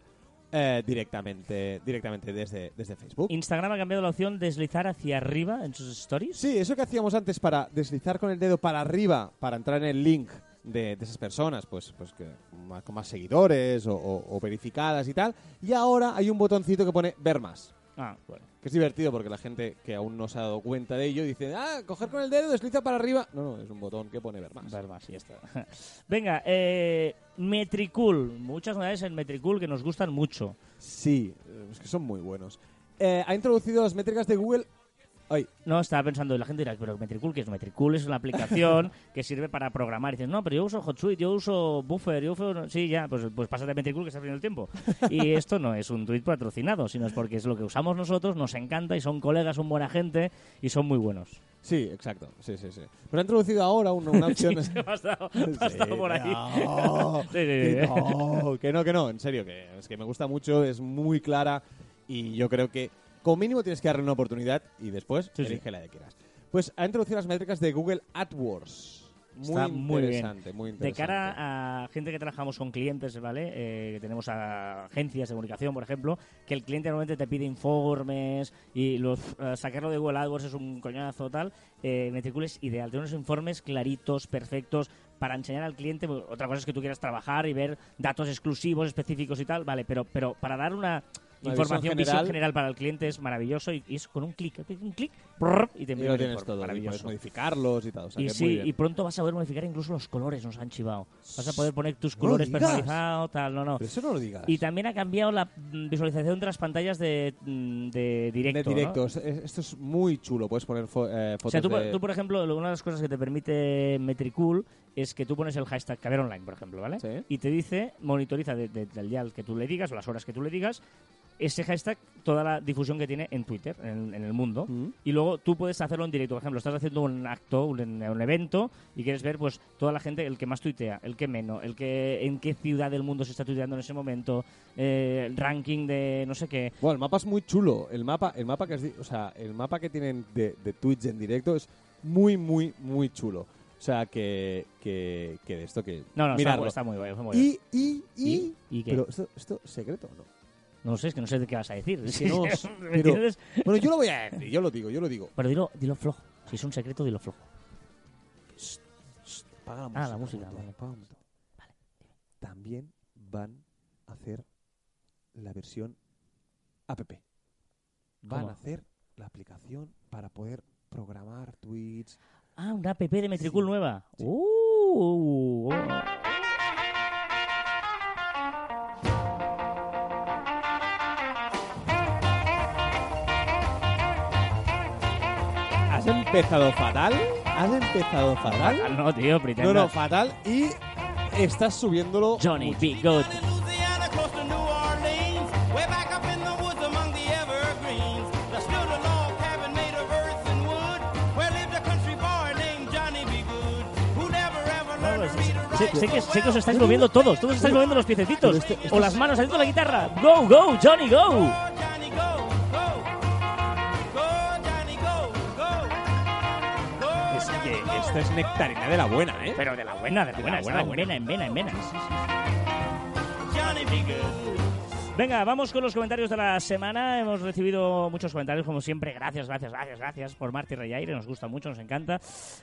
eh, directamente, directamente desde, desde Facebook. Instagram ha cambiado la opción deslizar hacia arriba en sus stories. Sí, eso que hacíamos antes para deslizar con el dedo para arriba para entrar en el link de, de esas personas, pues, pues que, ma- con más seguidores o, o- o verificadas y tal. Y ahora hay un botoncito que pone ver más. Ah, bueno. Que es divertido porque la gente que aún no se ha dado cuenta de ello dice, ah, coger con el dedo, desliza para arriba. No, no, es un botón que pone ver más. Ver más, y ya está. Venga, eh, Metricool. Muchas novedades en Metricool que nos gustan mucho. Sí, es que son muy buenos. Eh, ha introducido las métricas de Google. Ay, No, estaba pensando, la gente dirá, pero Metricool, ¿qué es Metricool? Es una aplicación que sirve para programar. Y dices, no, pero yo uso HotSuite, yo uso Buffer, yo uso... Sí, ya, pues, pues pásate a Metricool que está perdiendo el tiempo. Y esto no es un tweet patrocinado, sino es porque es lo que usamos nosotros, nos encanta y son colegas, son buena gente y son muy buenos. Sí, exacto. Sí, sí, sí. Pero ha introducido ahora una, una opción. Sí, me has dado, me has dado por ahí. No, Sí, no, que no, que no, en serio, que es que me gusta mucho, es muy clara y yo creo que como mínimo tienes que darle una oportunidad y después Sí, sí. elige la que quieras. Pues ha introducido las métricas de Google AdWords. Muy Está muy bien. interesante, muy De interesante. cara a gente que trabajamos con clientes, ¿vale? Eh, que tenemos a agencias de comunicación, por ejemplo, que el cliente normalmente te pide informes y los, eh, sacarlo de Google AdWords es un coñazo tal. Eh, Metricool es ideal. Tiene unos informes claritos, perfectos, para enseñar al cliente. Bueno, Otra cosa es que tú quieras trabajar y ver datos exclusivos, específicos y tal, vale, pero, pero para dar una... Información general. general para el cliente es maravilloso y, y es con un clic, un clic y te Y envía tienes todo, y puedes maravilloso. modificarlos y tal. O sea, Y que muy sí, bien. y pronto vas a poder modificar incluso los colores, nos han chivado. Vas a poder poner tus No colores personalizados, tal, no, no. Pero eso no lo digas. Y también ha cambiado la mm, visualización de las pantallas de, mm, de directo. de ¿no? directo. Es- es- Esto es muy chulo. Puedes poner fo- eh, fotos O sea, tú, por- de... tú, por ejemplo, lo- una de las cosas que te permite Metricool es que tú pones el hashtag Caber Online, por ejemplo, ¿vale? Sí. Y te dice, monitoriza de- de- del día al que tú le digas o las horas que tú le digas, ese hashtag, toda la difusión que tiene en Twitter, en, en el mundo. Mm. Y luego tú puedes hacerlo en directo. Por ejemplo, estás haciendo un acto, un, un evento, y quieres ver pues toda la gente, el que más tuitea, el que menos, el que en qué ciudad del mundo se está tuiteando en ese momento, eh, el ranking de no sé qué. Bueno, el mapa es muy chulo. El mapa, el mapa que di- o sea, el mapa que tienen de, de Twitch en directo es muy, muy, muy chulo. O sea, que, que, que de esto que No, no, está, muy- está muy guay. está muy guay. y, y, y, ¿Y? ¿Y qué? pero esto, esto es secreto, o ¿no? No lo sé, es que no sé de qué vas a decir. Es que no, ¿Me pero-? Bueno, yo lo voy a decir, yo lo digo, yo lo digo. Pero dilo, dilo flojo. Si es un secreto, dilo flojo. Paga la Ah, la música, vale. momento. También van a hacer la versión app. Van ¿Cómo? a hacer la aplicación para poder programar tweets. Ah, una app de Metricool Sí. nueva. Sí. Uh, oh. ¿Has empezado fatal? ¿Has empezado fatal? No, tío, No, pretenda. no, fatal. Y estás subiéndolo. Johnny, mucho. be good. Sé, que, sé que os estáis moviendo todos, todos estáis moviendo los piececitos. Este- esto o las manos haciendo la guitarra. Go, go, Johnny, go. Go, Johnny, go, go. Go, Johnny, go, go. Go, Es que go. esta es nectarina de la buena, ¿eh? Pero de la buena, de la buena, buena, está en vena, en vena, en vena. Johnny B. Good. Venga, vamos con los comentarios de la semana. Hemos recibido muchos comentarios, como siempre. Gracias, gracias, gracias, gracias por Marty Reyaire. Nos gusta mucho, nos encanta.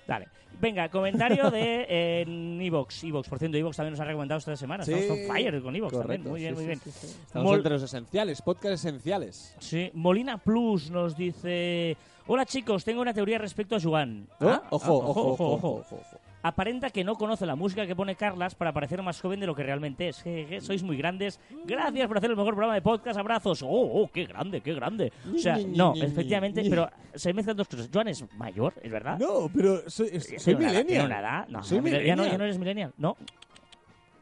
Dale. Venga, comentario de eh, Evox. Evox, por cierto, Evox también nos ha recomendado esta semana. Estamos on fire con Evox también. Muy bien, sí, muy bien. sí. Estamos Mol- entre los esenciales, podcast esenciales. Sí, Molina Plus nos dice: Hola chicos, tengo una teoría respecto a Juan. Ah, ah, ojo, ojo, ojo, ojo, ojo. Aparenta que no conoce la música que pone Carlas para parecer más joven de lo que realmente es. Jeje, sois muy grandes. Gracias por hacer el mejor programa de podcast. Abrazos. Oh, oh, qué grande, qué grande. O sea, no, efectivamente, pero se mezclan dos cosas. Joan es mayor, ¿es verdad? No, pero soy, soy edad- millennial. tiene una edad. No, Soy ya, no, millennial. ya no eres millennial. No,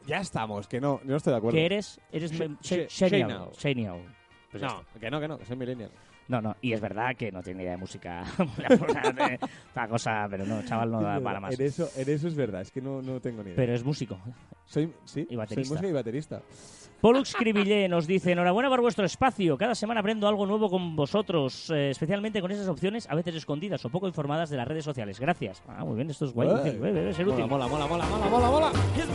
Ya estamos, que no, yo no estoy de acuerdo. que eres. Eres. Xenial. Pues no, que no, que no, que soy millennial. No, no, y es verdad que no tiene idea de música. Una cosa, pero no, chaval, no da para más. En eso, en eso es verdad, es que no, no tengo ni idea. Pero es músico. soy, sí, y baterista. soy música y baterista. Pollux Cribillé nos dice, enhorabuena por vuestro espacio. Cada semana aprendo algo nuevo con vosotros, eh, especialmente con esas opciones a veces escondidas o poco informadas de las redes sociales. Gracias. Ah, muy bien, esto es guay. Ué. útil, debe- ser Mola, útil. mola, mola, mola, mola, mola, mola. His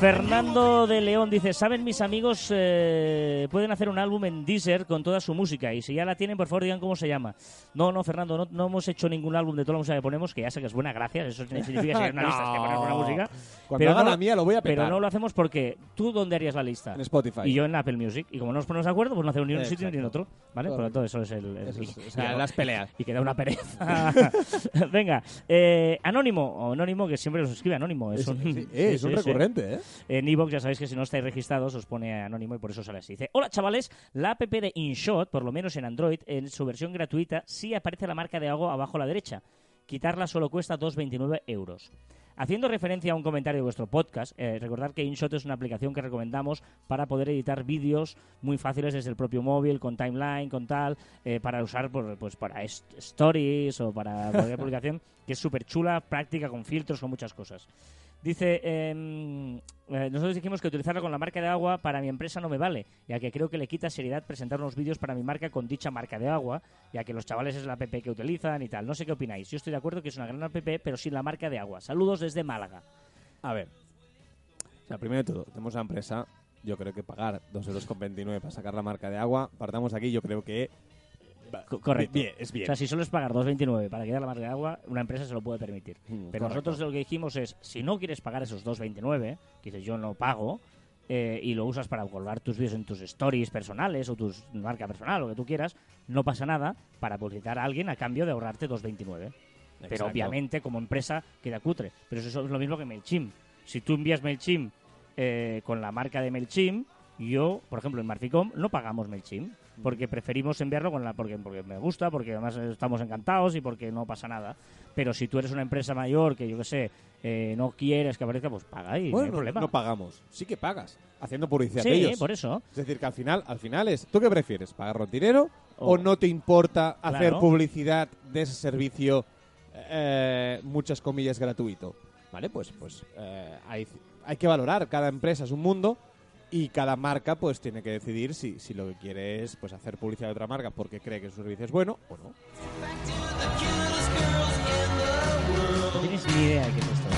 Fernando de León dice, ¿saben mis amigos eh, pueden hacer un álbum en Deezer con toda su música? Y si ya la tienen, por favor digan cómo se llama. No, no, Fernando, no, no hemos hecho ningún álbum de toda la música que ponemos, que ya sé que es buena, gracias. Eso significa que si hay una lista es que pones buena No. música. Cuando Pero haga no- la mía lo voy a petar. Pero no lo hacemos porque tú dónde harías la lista? En Spotify. Y yo en Apple Music. Y como no nos ponemos de acuerdo, pues no hacemos ni un sitio ni en otro. ¿Vale? Por lo tanto, eso es el. el- Eso es- y- o sea, y- las peleas. Y queda una pereza. Venga, eh, Anónimo, o Anónimo, que siempre nos escribe Anónimo. Es, Es, un, sí, eh, es un recurrente, ¿eh? En Evox ya sabéis que si no estáis registrados os pone anónimo y por eso sale así. Dice, hola chavales, la app de InShot, por lo menos en Android, en su versión gratuita, sí aparece la marca de algo abajo a la derecha. Quitarla solo cuesta 2,29 euros. haciendo referencia a un comentario de vuestro podcast, eh, recordad que InShot es una aplicación que recomendamos para poder editar vídeos muy fáciles desde el propio móvil, con timeline, con tal, eh, para usar por- pues para stories o para cualquier publicación, que es súper chula, práctica, con filtros, con muchas cosas. Dice, em, eh, nosotros dijimos que utilizarlo con la marca de agua para mi empresa no me vale, ya que creo que le quita seriedad presentar unos vídeos para mi marca con dicha marca de agua, ya que los chavales es la app que utilizan y tal. No sé qué opináis. Yo estoy de acuerdo que es una gran app, pero sin la marca de agua. Saludos desde Málaga. A ver. O sea, primero de todo, tenemos la empresa. Yo creo que pagar 2,29 euros para sacar la marca de agua, partamos aquí, yo creo que Co- correcto. Bien, es bien. O sea, si solo es pagar 2,29 para quitar la marca de agua, una empresa se lo puede permitir. Mm, Pero correcto. nosotros lo que dijimos es, si no quieres pagar esos 2,29, que dices yo no pago, eh, y lo usas para colgar tus vídeos en tus stories personales o tu marca personal, lo que tú quieras, no pasa nada para publicitar a alguien a cambio de ahorrarte 2,29. Pero obviamente como empresa queda cutre. Pero eso es lo mismo que MailChimp. Si tú envías MailChimp eh, con la marca de MailChimp, yo, por ejemplo, en Marficom no pagamos MailChimp. Porque preferimos enviarlo con la porque, porque me gusta, porque además estamos encantados y porque no pasa nada. Pero si tú eres una empresa mayor que, yo qué sé, eh, no quieres que aparezca, pues paga y no hay Bueno, problema. no pagamos. Sí que pagas, haciendo publicidad sí, de ellos. por eso. Es decir, que al final, al final es, ¿tú qué prefieres? ¿Pagar dinero o, O- no te importa hacer Claro. publicidad de ese servicio, eh, muchas comillas, gratuito? ¿Vale? Pues, pues eh, hay, hay que valorar, cada empresa es un mundo y cada marca pues tiene que decidir si, si lo que quiere es pues, hacer publicidad de otra marca porque cree que su servicio es bueno o no. No tienes ni idea de qué es esto.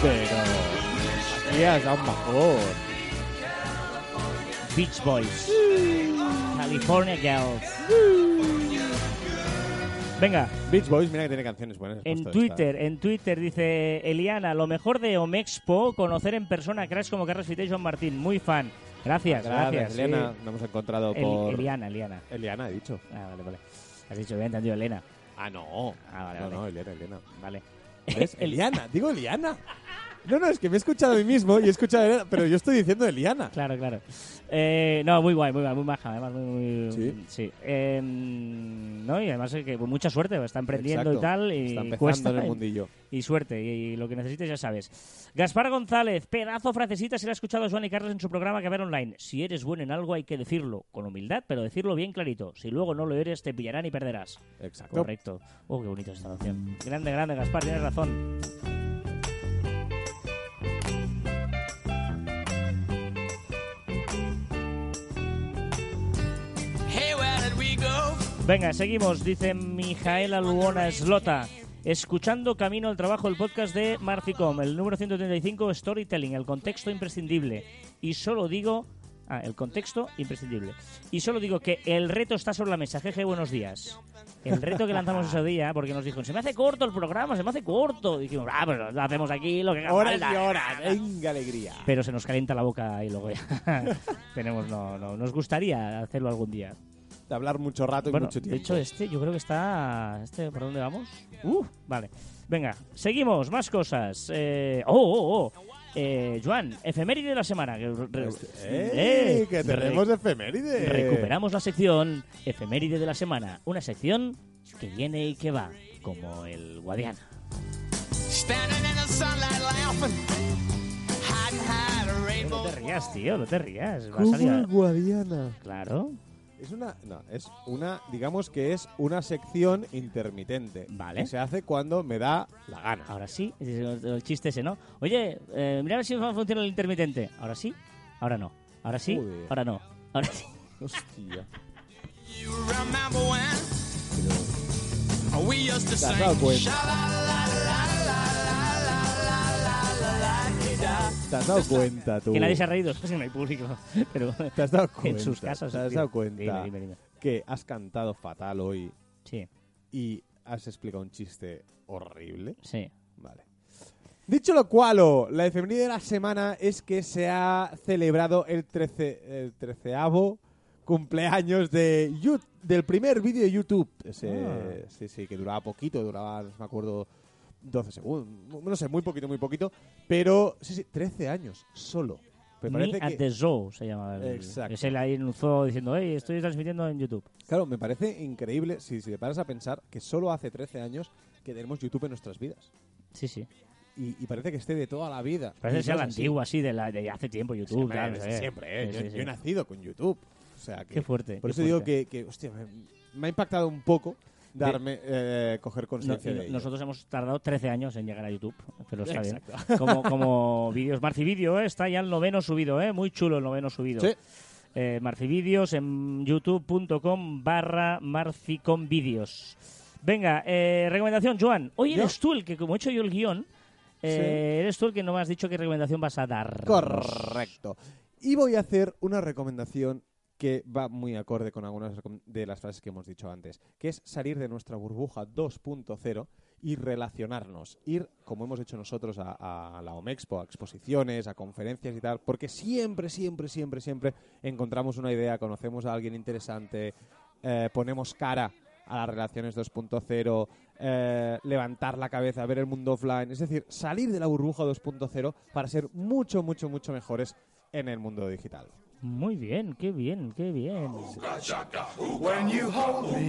Pero... Ya dado un bajón. Beach Boys. California Girls. Venga, Beach Boys, mira que tiene canciones buenas. En Twitter, en Twitter dice Eliana, lo mejor de Omexpo, conocer en persona cracks como Carlos Fite y Joan Martín. Muy fan. Gracias, esta. gracias. Elena, sí. nos hemos encontrado El- por... Eliana, Eliana. Eliana, he dicho. Ah, vale, vale. Has dicho, había entendido Elena. Ah, no. Ah, vale, no, vale. no, Eliana, Eliana. Vale. ¿Ves? El- Eliana, digo Eliana. No, no, es que me he escuchado a mí mismo y he escuchado pero yo estoy diciendo Eliana. Claro, claro. Eh, no, muy guay, muy guay, muy maja, además, muy, muy- ¿Sí? Eh, no, y además es que con mucha suerte, está emprendiendo Exacto. y tal, y Está empezando cuesta, en el y- mundillo. y suerte, y, lo que necesites ya sabes. Gaspar González, pedazo frasecita, se le ha escuchado a Joan y Carlos en su programa que ver online. Si eres bueno en algo hay que decirlo, con humildad, pero decirlo bien clarito. Si luego no lo eres, te pillarán y perderás. Exacto. Correcto. Oh, qué bonita esta canción. Grande, grande, Gaspar, tienes razón. Venga, seguimos, dice Mijaela Luona Slota. Escuchando camino al trabajo el podcast de Marficom, el número 135, Storytelling, el contexto imprescindible. Y solo digo. Ah, el contexto imprescindible. Y solo digo que el reto está sobre la mesa. Jeje, buenos días. El reto que lanzamos ese día, porque nos dijo, se me hace corto el programa, se me hace corto. Dijimos, ah, pues lo hacemos aquí, lo que haga Horas falta". y horas. Venga, alegría. Pero se nos calienta la boca y luego ya tenemos, no, no, nos gustaría hacerlo algún día. De hablar mucho rato y Bueno, mucho de tiempo. hecho este yo creo que está... Este, ¿Por dónde vamos? Uh, vale. Venga, seguimos, más cosas. Eh, oh, oh, oh. Eh, Joan, efeméride de la semana. que re- ¡Eh! eh, ¡Que re- tenemos efeméride! Recuperamos la sección efeméride de la semana. Una sección que viene y que va, como el Guadiana. No te rías, tío, no te rías. Va a ¿Cómo salir Guadiana? Claro, Es una, no, es una, digamos que es una sección intermitente. Vale. Que se hace cuando me da la gana. ahora sí. es El, el chiste ese, ¿no? Oye, eh, mira a ver si funciona el intermitente. Ahora sí, ahora no. Ahora sí, Joder. ahora no. Ahora sí. Hostia. ¿Te has dado cuenta? ¿Te has dado cuenta tú? Que nadie se ha reído, es que no hay público. Pero ¿Te has dado cuenta? en sus casas. ¿Te has dado cuenta Dime, dime, dime. que has cantado fatal hoy Sí, y has explicado un chiste horrible? sí. Vale. Dicho lo cual, la efeméride de la semana es que se ha celebrado el, trece, el treceavo cumpleaños de Yu- del primer vídeo de YouTube. Ese, Ah. Sí, sí, que duraba poquito, duraba, no me acuerdo, 12 segundos. No sé, muy poquito, muy poquito. Pero, sí, sí, 13 años, solo. Me Me parece at que- the Zoo se llama. el- Exacto. Es él ahí en un zoo diciendo, hey, estoy transmitiendo en YouTube. Claro, me parece increíble si, si te paras a pensar que solo hace 13 años que tenemos YouTube en nuestras vidas. Sí, sí. Y, y parece que esté de toda la vida. Parece que sea la antigua, así, de, la, de hace tiempo YouTube. Siempre, claro, desde siempre, ¿eh? Sí, yo, sí, yo sí. he nacido con YouTube. O sea, que, Qué fuerte. Por qué eso digo fuerte. que, que, hostia, me, me ha impactado un poco darme, eh, coger No- conciencia de ello. nosotros hemos tardado 13 años en llegar a YouTube, pero está bien. Como, como vídeos. Marcivideo, ¿eh? está ya el noveno subido, ¿eh? muy chulo el noveno subido. Sí. Eh, Marcivideos en youtube.com barra marficomvideos. Venga, eh, recomendación, Joan. Hoy Yo. eres tú el que, como he hecho yo el guion, eh, eres tú el que no me has dicho qué recomendación vas a dar. Correcto. Y voy a hacer una recomendación que va muy acorde con algunas de las frases que hemos dicho antes, que es salir de nuestra burbuja 2.0 y relacionarnos, ir, como hemos hecho nosotros, a, a la Omexpo, a exposiciones, a conferencias y tal, porque siempre, siempre, siempre, siempre encontramos una idea, conocemos a alguien interesante, eh, ponemos cara a las relaciones 2.0, eh, levantar la cabeza, ver el mundo offline, es decir, salir de la burbuja 2.0 para ser mucho, mucho, mucho mejores en el mundo digital. Muy bien, qué bien, qué bien. When you hold me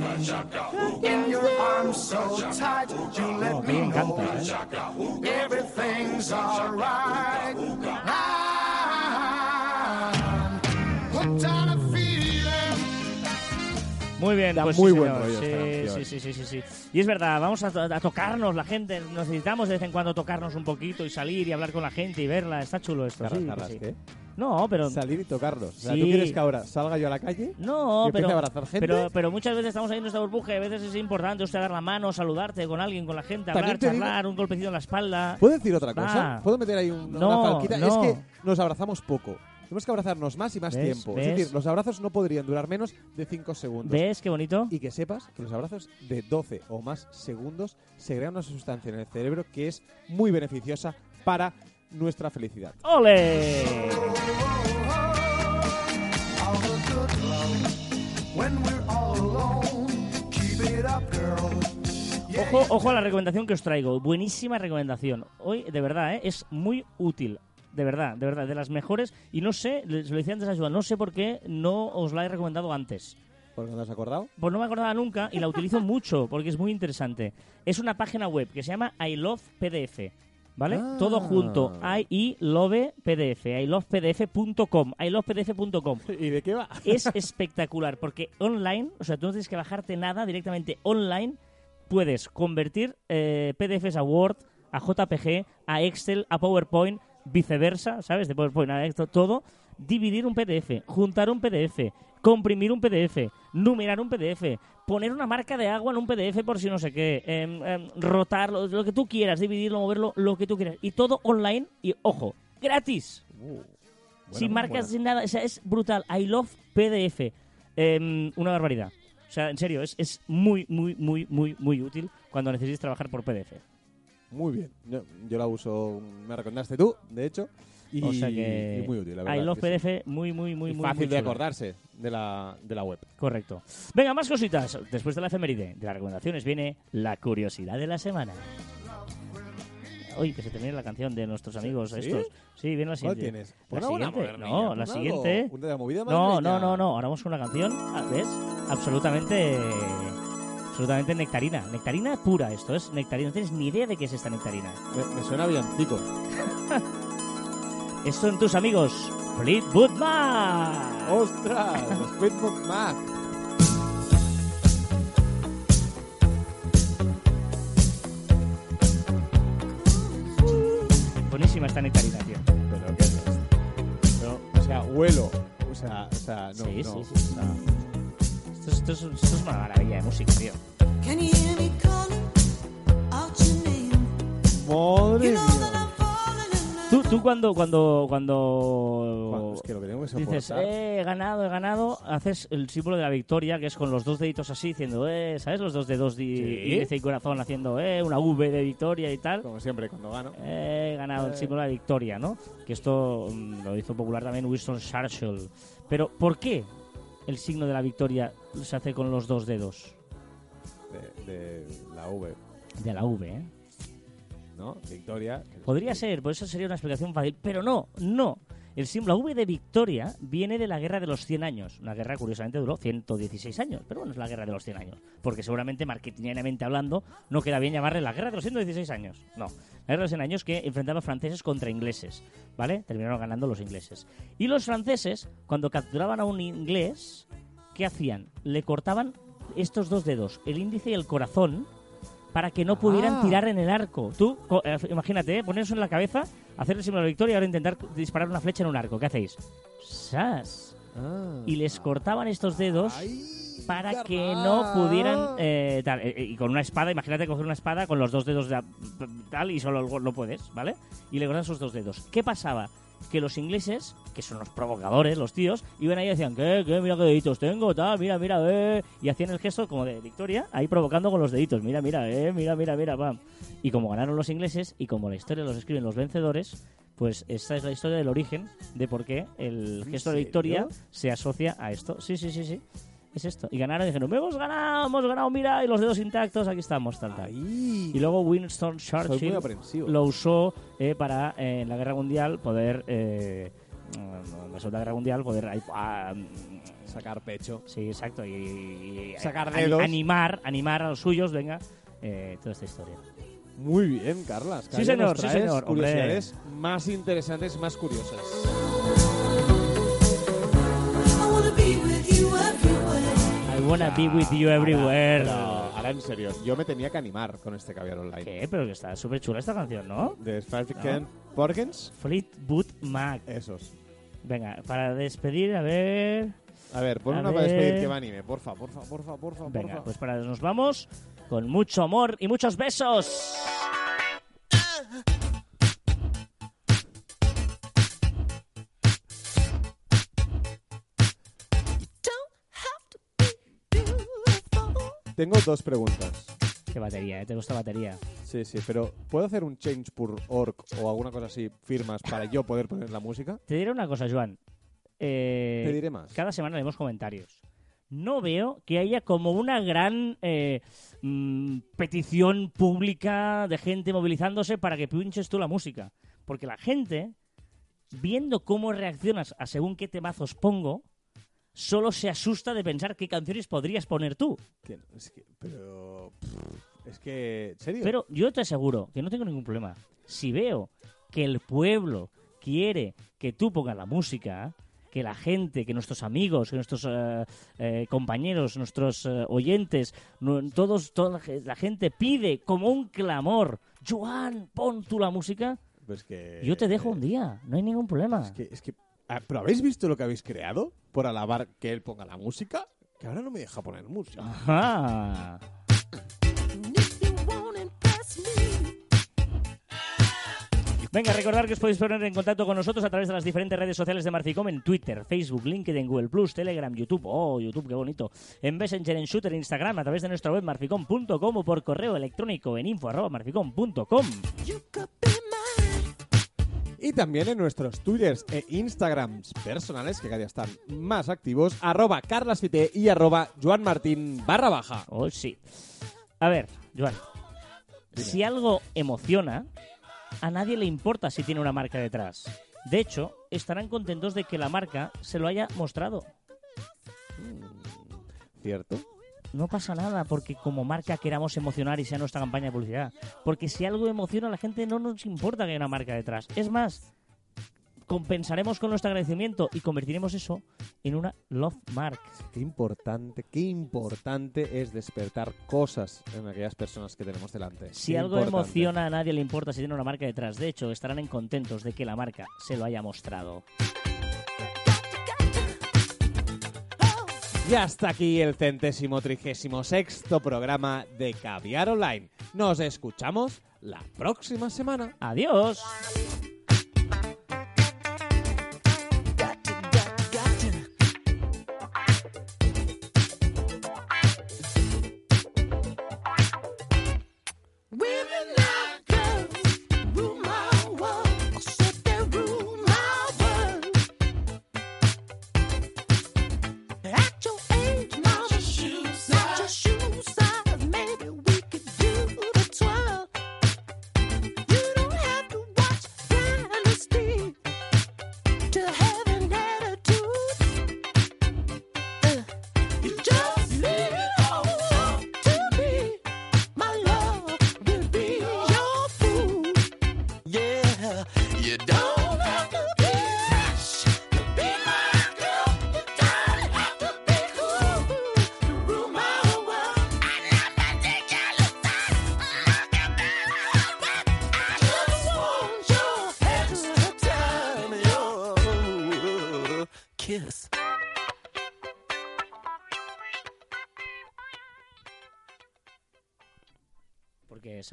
Muy bien, Da pues muy sí, buen rollo esta sí, canción. sí, sí, sí, sí. Y es verdad, vamos a, a tocarnos la gente, necesitamos de vez en cuando tocarnos un poquito y salir y hablar con la gente y verla. Está chulo esto. sí, Carras, sí. ¿qué? No, pero Salir y tocarlos. O sea. ¿tú quieres que ahora salga yo a la calle? no, ¿Y pero a abrazar gente? pero pero muchas veces estamos ahí en nuestra burbuja y a veces es importante usted dar la mano, saludarte con alguien, con la gente, hablar, te digo- charlar, un golpecito en la espalda. ¿Puedo decir otra cosa? Ah. ¿Puedo meter ahí un- No, una falquita? no. Es que nos abrazamos poco. Tenemos que abrazarnos más y más ¿Ves? tiempo. ¿Ves? Es decir, los abrazos no podrían durar menos de 5 segundos. ¿Ves qué bonito? Y que sepas que los abrazos de 12 o más segundos segregan una sustancia en el cerebro que es muy beneficiosa para nuestra felicidad. ¡Ole! Ojo, ojo a la recomendación que os traigo. Buenísima recomendación. Hoy, de verdad, ¿eh? es muy útil. De verdad, de verdad, de las mejores. Y no sé, se lo decía antes a Joan, no sé por qué no os la he recomendado antes. ¿Por qué no te has acordado? Pues no me acordaba nunca y la utilizo mucho porque es muy interesante. Es una página web que se llama I Love PDF. ¿Vale? Ah. Todo junto. I, love PDF. ilovepdf.com. ilovepdf.com. ¿Y de qué va? es espectacular porque online, o sea, tú no tienes que bajarte nada, directamente online puedes convertir eh, PDFs a Word, a JPG, a Excel, a PowerPoint, viceversa, ¿sabes? De PowerPoint a esto, todo, dividir un PDF, juntar un PDF, comprimir un PDF, numerar un PDF, poner una marca de agua en un PDF por si no sé qué, em, em, rotar, lo, que tú quieras, dividirlo, moverlo, lo que tú quieras. Y todo online y, ojo, gratis sin marcas, sin nada. O sea, es brutal. I love PDF. Em, una barbaridad. O sea, en serio, es, es muy, muy, muy, muy, muy útil cuando necesites trabajar por PDF. Muy bien. Yo, yo la uso, me recomendaste tú, de hecho. Y, o sea que. y muy útil, la verdad. I love que sí. PDF, muy, muy, muy, Y muy. fácil muy de acordarse de la, de la web. Correcto. Venga, más cositas. Después de la efeméride de las recomendaciones viene la curiosidad de la semana. Uy, que se termine la canción de nuestros amigos ¿Sí? estos. Sí, viene la ¿Cuál siguiente. tienes? La siguiente. No, la siguiente. ¿Una de la movida No, no, no, no. Ahora vamos con una canción, ah, ¿ves? Absolutamente. Absolutamente nectarina. Nectarina pura esto, es nectarina. No tienes ni idea de qué es esta nectarina. Me, me suena bien, chico. Estos son tus amigos, Fleetwood Mac. ¡Ostras! Los Fleetwood Mac. Buenísima esta nectarina, tío. ¿Pero qué es esto? Pero, o sea, huelo. O sea, o sea, no, Sí, no. sí, sí. o sea, Esto, es- esto es, esto es una maravilla de música, tío. Can you hear me calling out your name? ¡Madre You know that mía! Tú, tú cuando, cuando, cuando Bueno, es que lo que tengo que dices, soportar... eh, he ganado, he ganado, haces el símbolo de la victoria, que es con los dos deditos así, diciendo, eh, ¿sabes? Los dos dedos de Sí. índice y corazón haciendo, eh, una V de victoria y tal. Como siempre, cuando gano. He ganado el Eh. símbolo de la victoria, ¿no? Que esto mm, lo hizo popular también Winston Churchill. Pero, ¿por qué el signo de la victoria se hace con los dos dedos? De, de la V, De la V, ¿eh? ¿no? Victoria. Podría ser, por eso sería una explicación fácil, pero no, no. El símbolo V de Victoria viene de la Guerra de los 100 años. Una guerra, curiosamente, duró 116 años. Pero bueno, es la Guerra de los 100 años. Porque seguramente, marketingamente hablando, no queda bien llamarle la Guerra de los 116 años. No. La Guerra de los 100 años que enfrentaba franceses contra ingleses. ¿Vale? Terminaron ganando los ingleses. Y los franceses, cuando capturaban a un inglés, ¿qué hacían? Le cortaban estos dos dedos, el índice y el corazón, para que no pudieran Ah. tirar en el arco. Tú, eh, imagínate, ¿eh? poner eso en la cabeza, hacer el símbolo de victoria y ahora intentar disparar una flecha en un arco. ¿Qué hacéis? ¡Sas! Y les cortaban estos dedos para que no pudieran eh, tal. Eh, y con una espada, imagínate coger una espada con los dos dedos de, tal y solo no puedes, ¿vale? Y le cortas sus dos dedos. ¿Qué pasaba? Que los ingleses, que son los provocadores, los tíos, iban ahí y decían, ¿qué? ¿Qué? Mira qué deditos tengo, tal, mira, mira, eh. Y hacían el gesto como de victoria, ahí provocando con los deditos, mira, mira, eh, mira, mira, mira, pam. Y como ganaron los ingleses y como la historia los escriben los vencedores, pues esta es la historia del origen de por qué el gesto de victoria se asocia a esto. Sí, sí, sí, sí. Es esto. Y ganaron y dijeron, hemos ganado, hemos ganado, mira, y los dedos intactos, aquí estamos, tal, tal. Y luego Winston Churchill lo usó eh, para eh, en la guerra mundial poder eh, en la segunda guerra mundial poder ahí, ah, Sacar pecho. sí exacto y, y- Sacar dedos. animar animar a los suyos venga eh, toda esta historia Muy bien, Carlas. Sí, señor, sí, señor, hombre. Curiosidades más interesantes, más curiosas. I wanna be with you wanna be with you everywhere ahora en serio, yo me tenía que animar con este caviar online. ¿Qué? pero que está súper chula esta canción ¿no? De Fairfield Porkins. Fleetwood Mac Esos. venga para despedir a ver A ver, pon A una para despedir que me anime. Porfa, porfa, porfa, porfa, venga porfa. pues para nos vamos con mucho amor y muchos besos Tengo dos preguntas. qué batería ¿eh? te gusta batería Sí, sí, pero ¿puedo hacer un change.org o alguna cosa así, firmas, para yo poder poner la música? Te diré una cosa, Joan. Eh, Te diré más. Cada semana leemos comentarios. No veo que haya como una gran eh, mm, petición pública de gente movilizándose para que pinches tú la música. Porque la gente, viendo cómo reaccionas a según qué temazos pongo, solo se asusta de pensar qué canciones podrías poner tú. Que no, es que, pero... pff, Es que... ¿En serio? Pero yo te aseguro que no tengo ningún problema. Si veo que el pueblo quiere que tú pongas la música, que la gente, que nuestros amigos, que nuestros eh, eh, compañeros, nuestros eh, oyentes, no- todos, toda la ge- la gente pide como un clamor, Joan, pon tú la música, Pues que... yo te dejo un día, no hay ningún problema. Es que... Es que ¿Pero habéis visto lo que habéis creado por alabar que él ponga la música? Que ahora no me deja poner música. Ajá. Venga, recordar que os podéis poner en contacto con nosotros a través de las diferentes redes sociales de Marficom en Twitter, Facebook, LinkedIn, Google Plus, Telegram, YouTube, oh, YouTube, qué bonito, en Messenger, en Shooter, Instagram, a través de nuestra web marficom.com o por correo electrónico en info Y también en nuestros Twitters e Instagrams personales, que cada día están más activos, arroba carlasfite y arroba joanmartin barra baja. Oh, sí. A ver, Joan, si algo emociona, a nadie le importa si tiene una marca detrás. De hecho, estarán contentos de que la marca se lo haya mostrado. ¿Cierto? No pasa nada porque como marca queramos emocionar y sea nuestra campaña de publicidad. Porque si algo emociona a la gente no nos importa que haya una marca detrás. Es más, compensaremos con nuestro agradecimiento y convertiremos eso en una love mark. Qué importante, qué importante es despertar cosas en aquellas personas que tenemos delante. Si Qué algo importante. emociona a nadie le importa si tiene una marca detrás. De hecho, estarán en contentos de que la marca se lo haya mostrado. Y hasta aquí el centésimo trigésimo sexto programa de Caviar Online. Nos escuchamos la próxima semana. Adiós.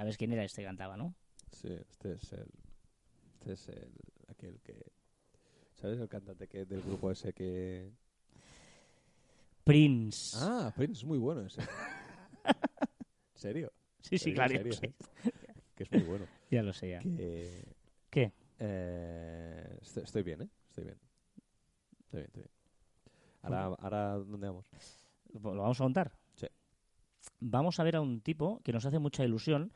Sabes quién era este que cantaba, ¿no? Sí, este es el. Este es el. Aquel que. ¿Sabes el cantante que del grupo ese que. Prince. Ah, Prince es muy bueno ese. ¿En serio? sí, sí, ¿En claro. serio? Que es muy bueno. Ya lo sé, ya. Que. ¿Qué? Eh, estoy, estoy bien, ¿eh? Estoy bien. Estoy bien, estoy bien. Ahora, ahora ¿dónde vamos? ¿Lo vamos a contar? Sí. Vamos a ver a un tipo que nos hace mucha ilusión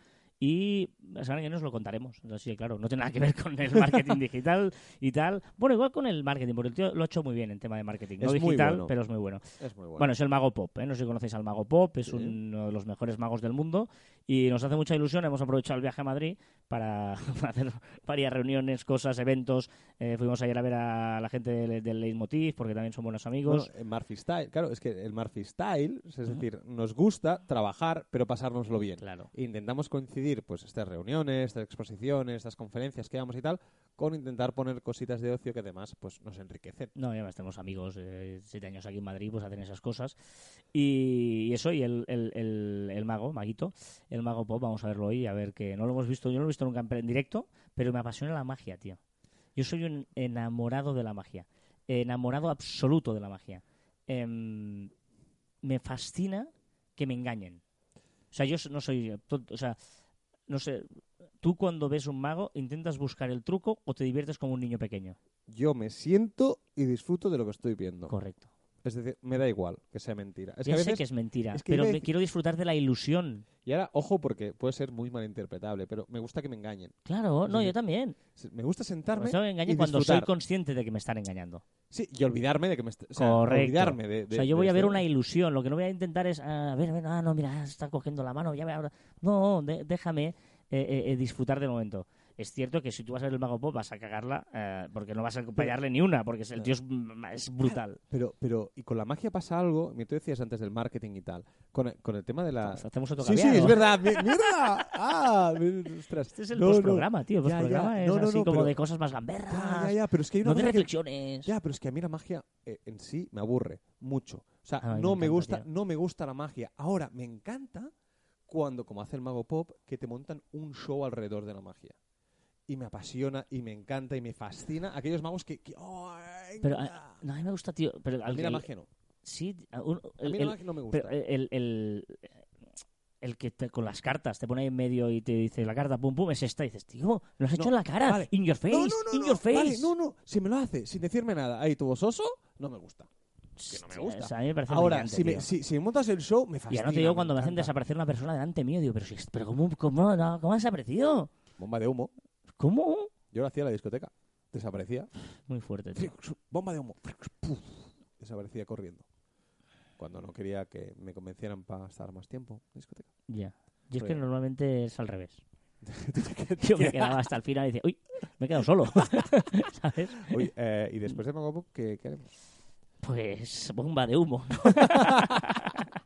y la semana que viene os lo contaremos. Así que, claro, no tiene nada que ver con el marketing digital y tal. Bueno, igual con el marketing, porque el tío lo ha hecho muy bien en tema de marketing. Es digital, bueno. pero es muy bueno. Es muy bueno. Bueno, es el mago pop, ¿eh? No sé si conocéis al mago pop, es Sí. uno de los mejores magos del mundo y nos hace mucha ilusión. Hemos aprovechado el viaje a Madrid para hacer varias reuniones, cosas, eventos. Eh, fuimos ayer a ver a la gente del, del Leitmotiv porque también son buenos amigos. Bueno, Murphy Style, claro, es que el Murphy Style, es decir, nos gusta trabajar, pero pasárnoslo bien. Claro. Intentamos coincidir, pues, estas reuniones, estas exposiciones, estas conferencias que damos y tal, con intentar poner cositas de ocio que además, pues, nos enriquecen. No, y además tenemos amigos, eh, siete años aquí en Madrid, pues hacen esas cosas. Y, y eso, y el, el, el, el mago, Maguito, el mago pop, vamos a verlo hoy, a ver que no lo hemos visto, yo no lo he visto nunca en, directo, pero me apasiona la magia, tío. Yo soy un enamorado de la magia, enamorado absoluto de la magia. Em, me fascina que me engañen. O sea, yo no soy o sea, no sé, tú cuando ves un mago intentas buscar el truco o te diviertes como un niño pequeño. Yo me siento y disfruto de lo que estoy viendo. Correcto. Es decir, me da igual que sea mentira. Es que ya sé que es mentira, es que pero me quiero disfrutar de la ilusión. Y ahora, ojo, porque puede ser muy malinterpretable, pero me gusta que me engañen. Claro, no, yo también. Me gusta sentarme Me me cuando soy consciente de que me están engañando. Sí, y olvidarme de que me... est- o sea, Correcto. olvidarme de, o sea, yo voy a ver una ilusión. Lo que no voy a intentar es, ah, a ver, a ver, ah, no, mira, está cogiendo la mano, ya ahora. No, de- déjame eh, eh, eh, disfrutar del momento. Es cierto que si tú vas a ver el Mago Pop vas a cagarla eh, porque no vas a fallarle ni una, porque es- el tío es, es brutal. Pero, pero, y con la magia pasa algo, tú decías antes del marketing y tal, con el, con el tema de la... Hacemos otro Sí, sí, es verdad, mi- mierda. Ah, ostras. Este es el No, no. postprograma, tío. El postprograma es No, no, así no, como pero- de cosas más gamberras. Ya, ya, pero es que hay una no de que- reflexiones. Ya, pero es que a mí la magia eh, en sí me aburre mucho. O sea, A mí me no me, gusta, tío. no me gusta la magia. Ahora, me encanta cuando, como hace el Mago Pop, que te montan un show alrededor de la magia. Y me apasiona, y me encanta, y me fascina aquellos magos que... que- ¡Oh, Pero a, no, a mí me gusta, tío. Pero al- mí la magia no. Sí, un- A el- mí el- la magia no me gusta. Pero el, el, el que te- con las cartas te pone ahí en medio y te dice la carta, pum, pum, es esta. Y dices, tío, lo has hecho No, en la cara. vale. In your face, no, no, no, in no, your face. vale, no, no. Si me lo hace sin decirme nada, ahí tu soso, no me gusta. que no me gusta. o sea, a mí me parece Ahora, si me, si, si me montas el show, me fascina. ahora no te digo cuando me hacen desaparecer una persona delante mío, digo, pero, si, pero ¿cómo, cómo, no, ¿cómo ha desaparecido? Bomba de humo. ¿Cómo? Yo lo hacía en la discoteca. Desaparecía. Muy fuerte, tío. Bomba de humo. Puf. Desaparecía corriendo. Cuando no quería que me convencieran para estar más tiempo en la discoteca. Ya. Y es que ya. normalmente es al revés. Yo me quedaba hasta el final y dice, uy, me he quedado solo. ¿Sabes? Oye, eh, y después de Mago Pop, ¿qué, qué haremos? Pues bomba de humo.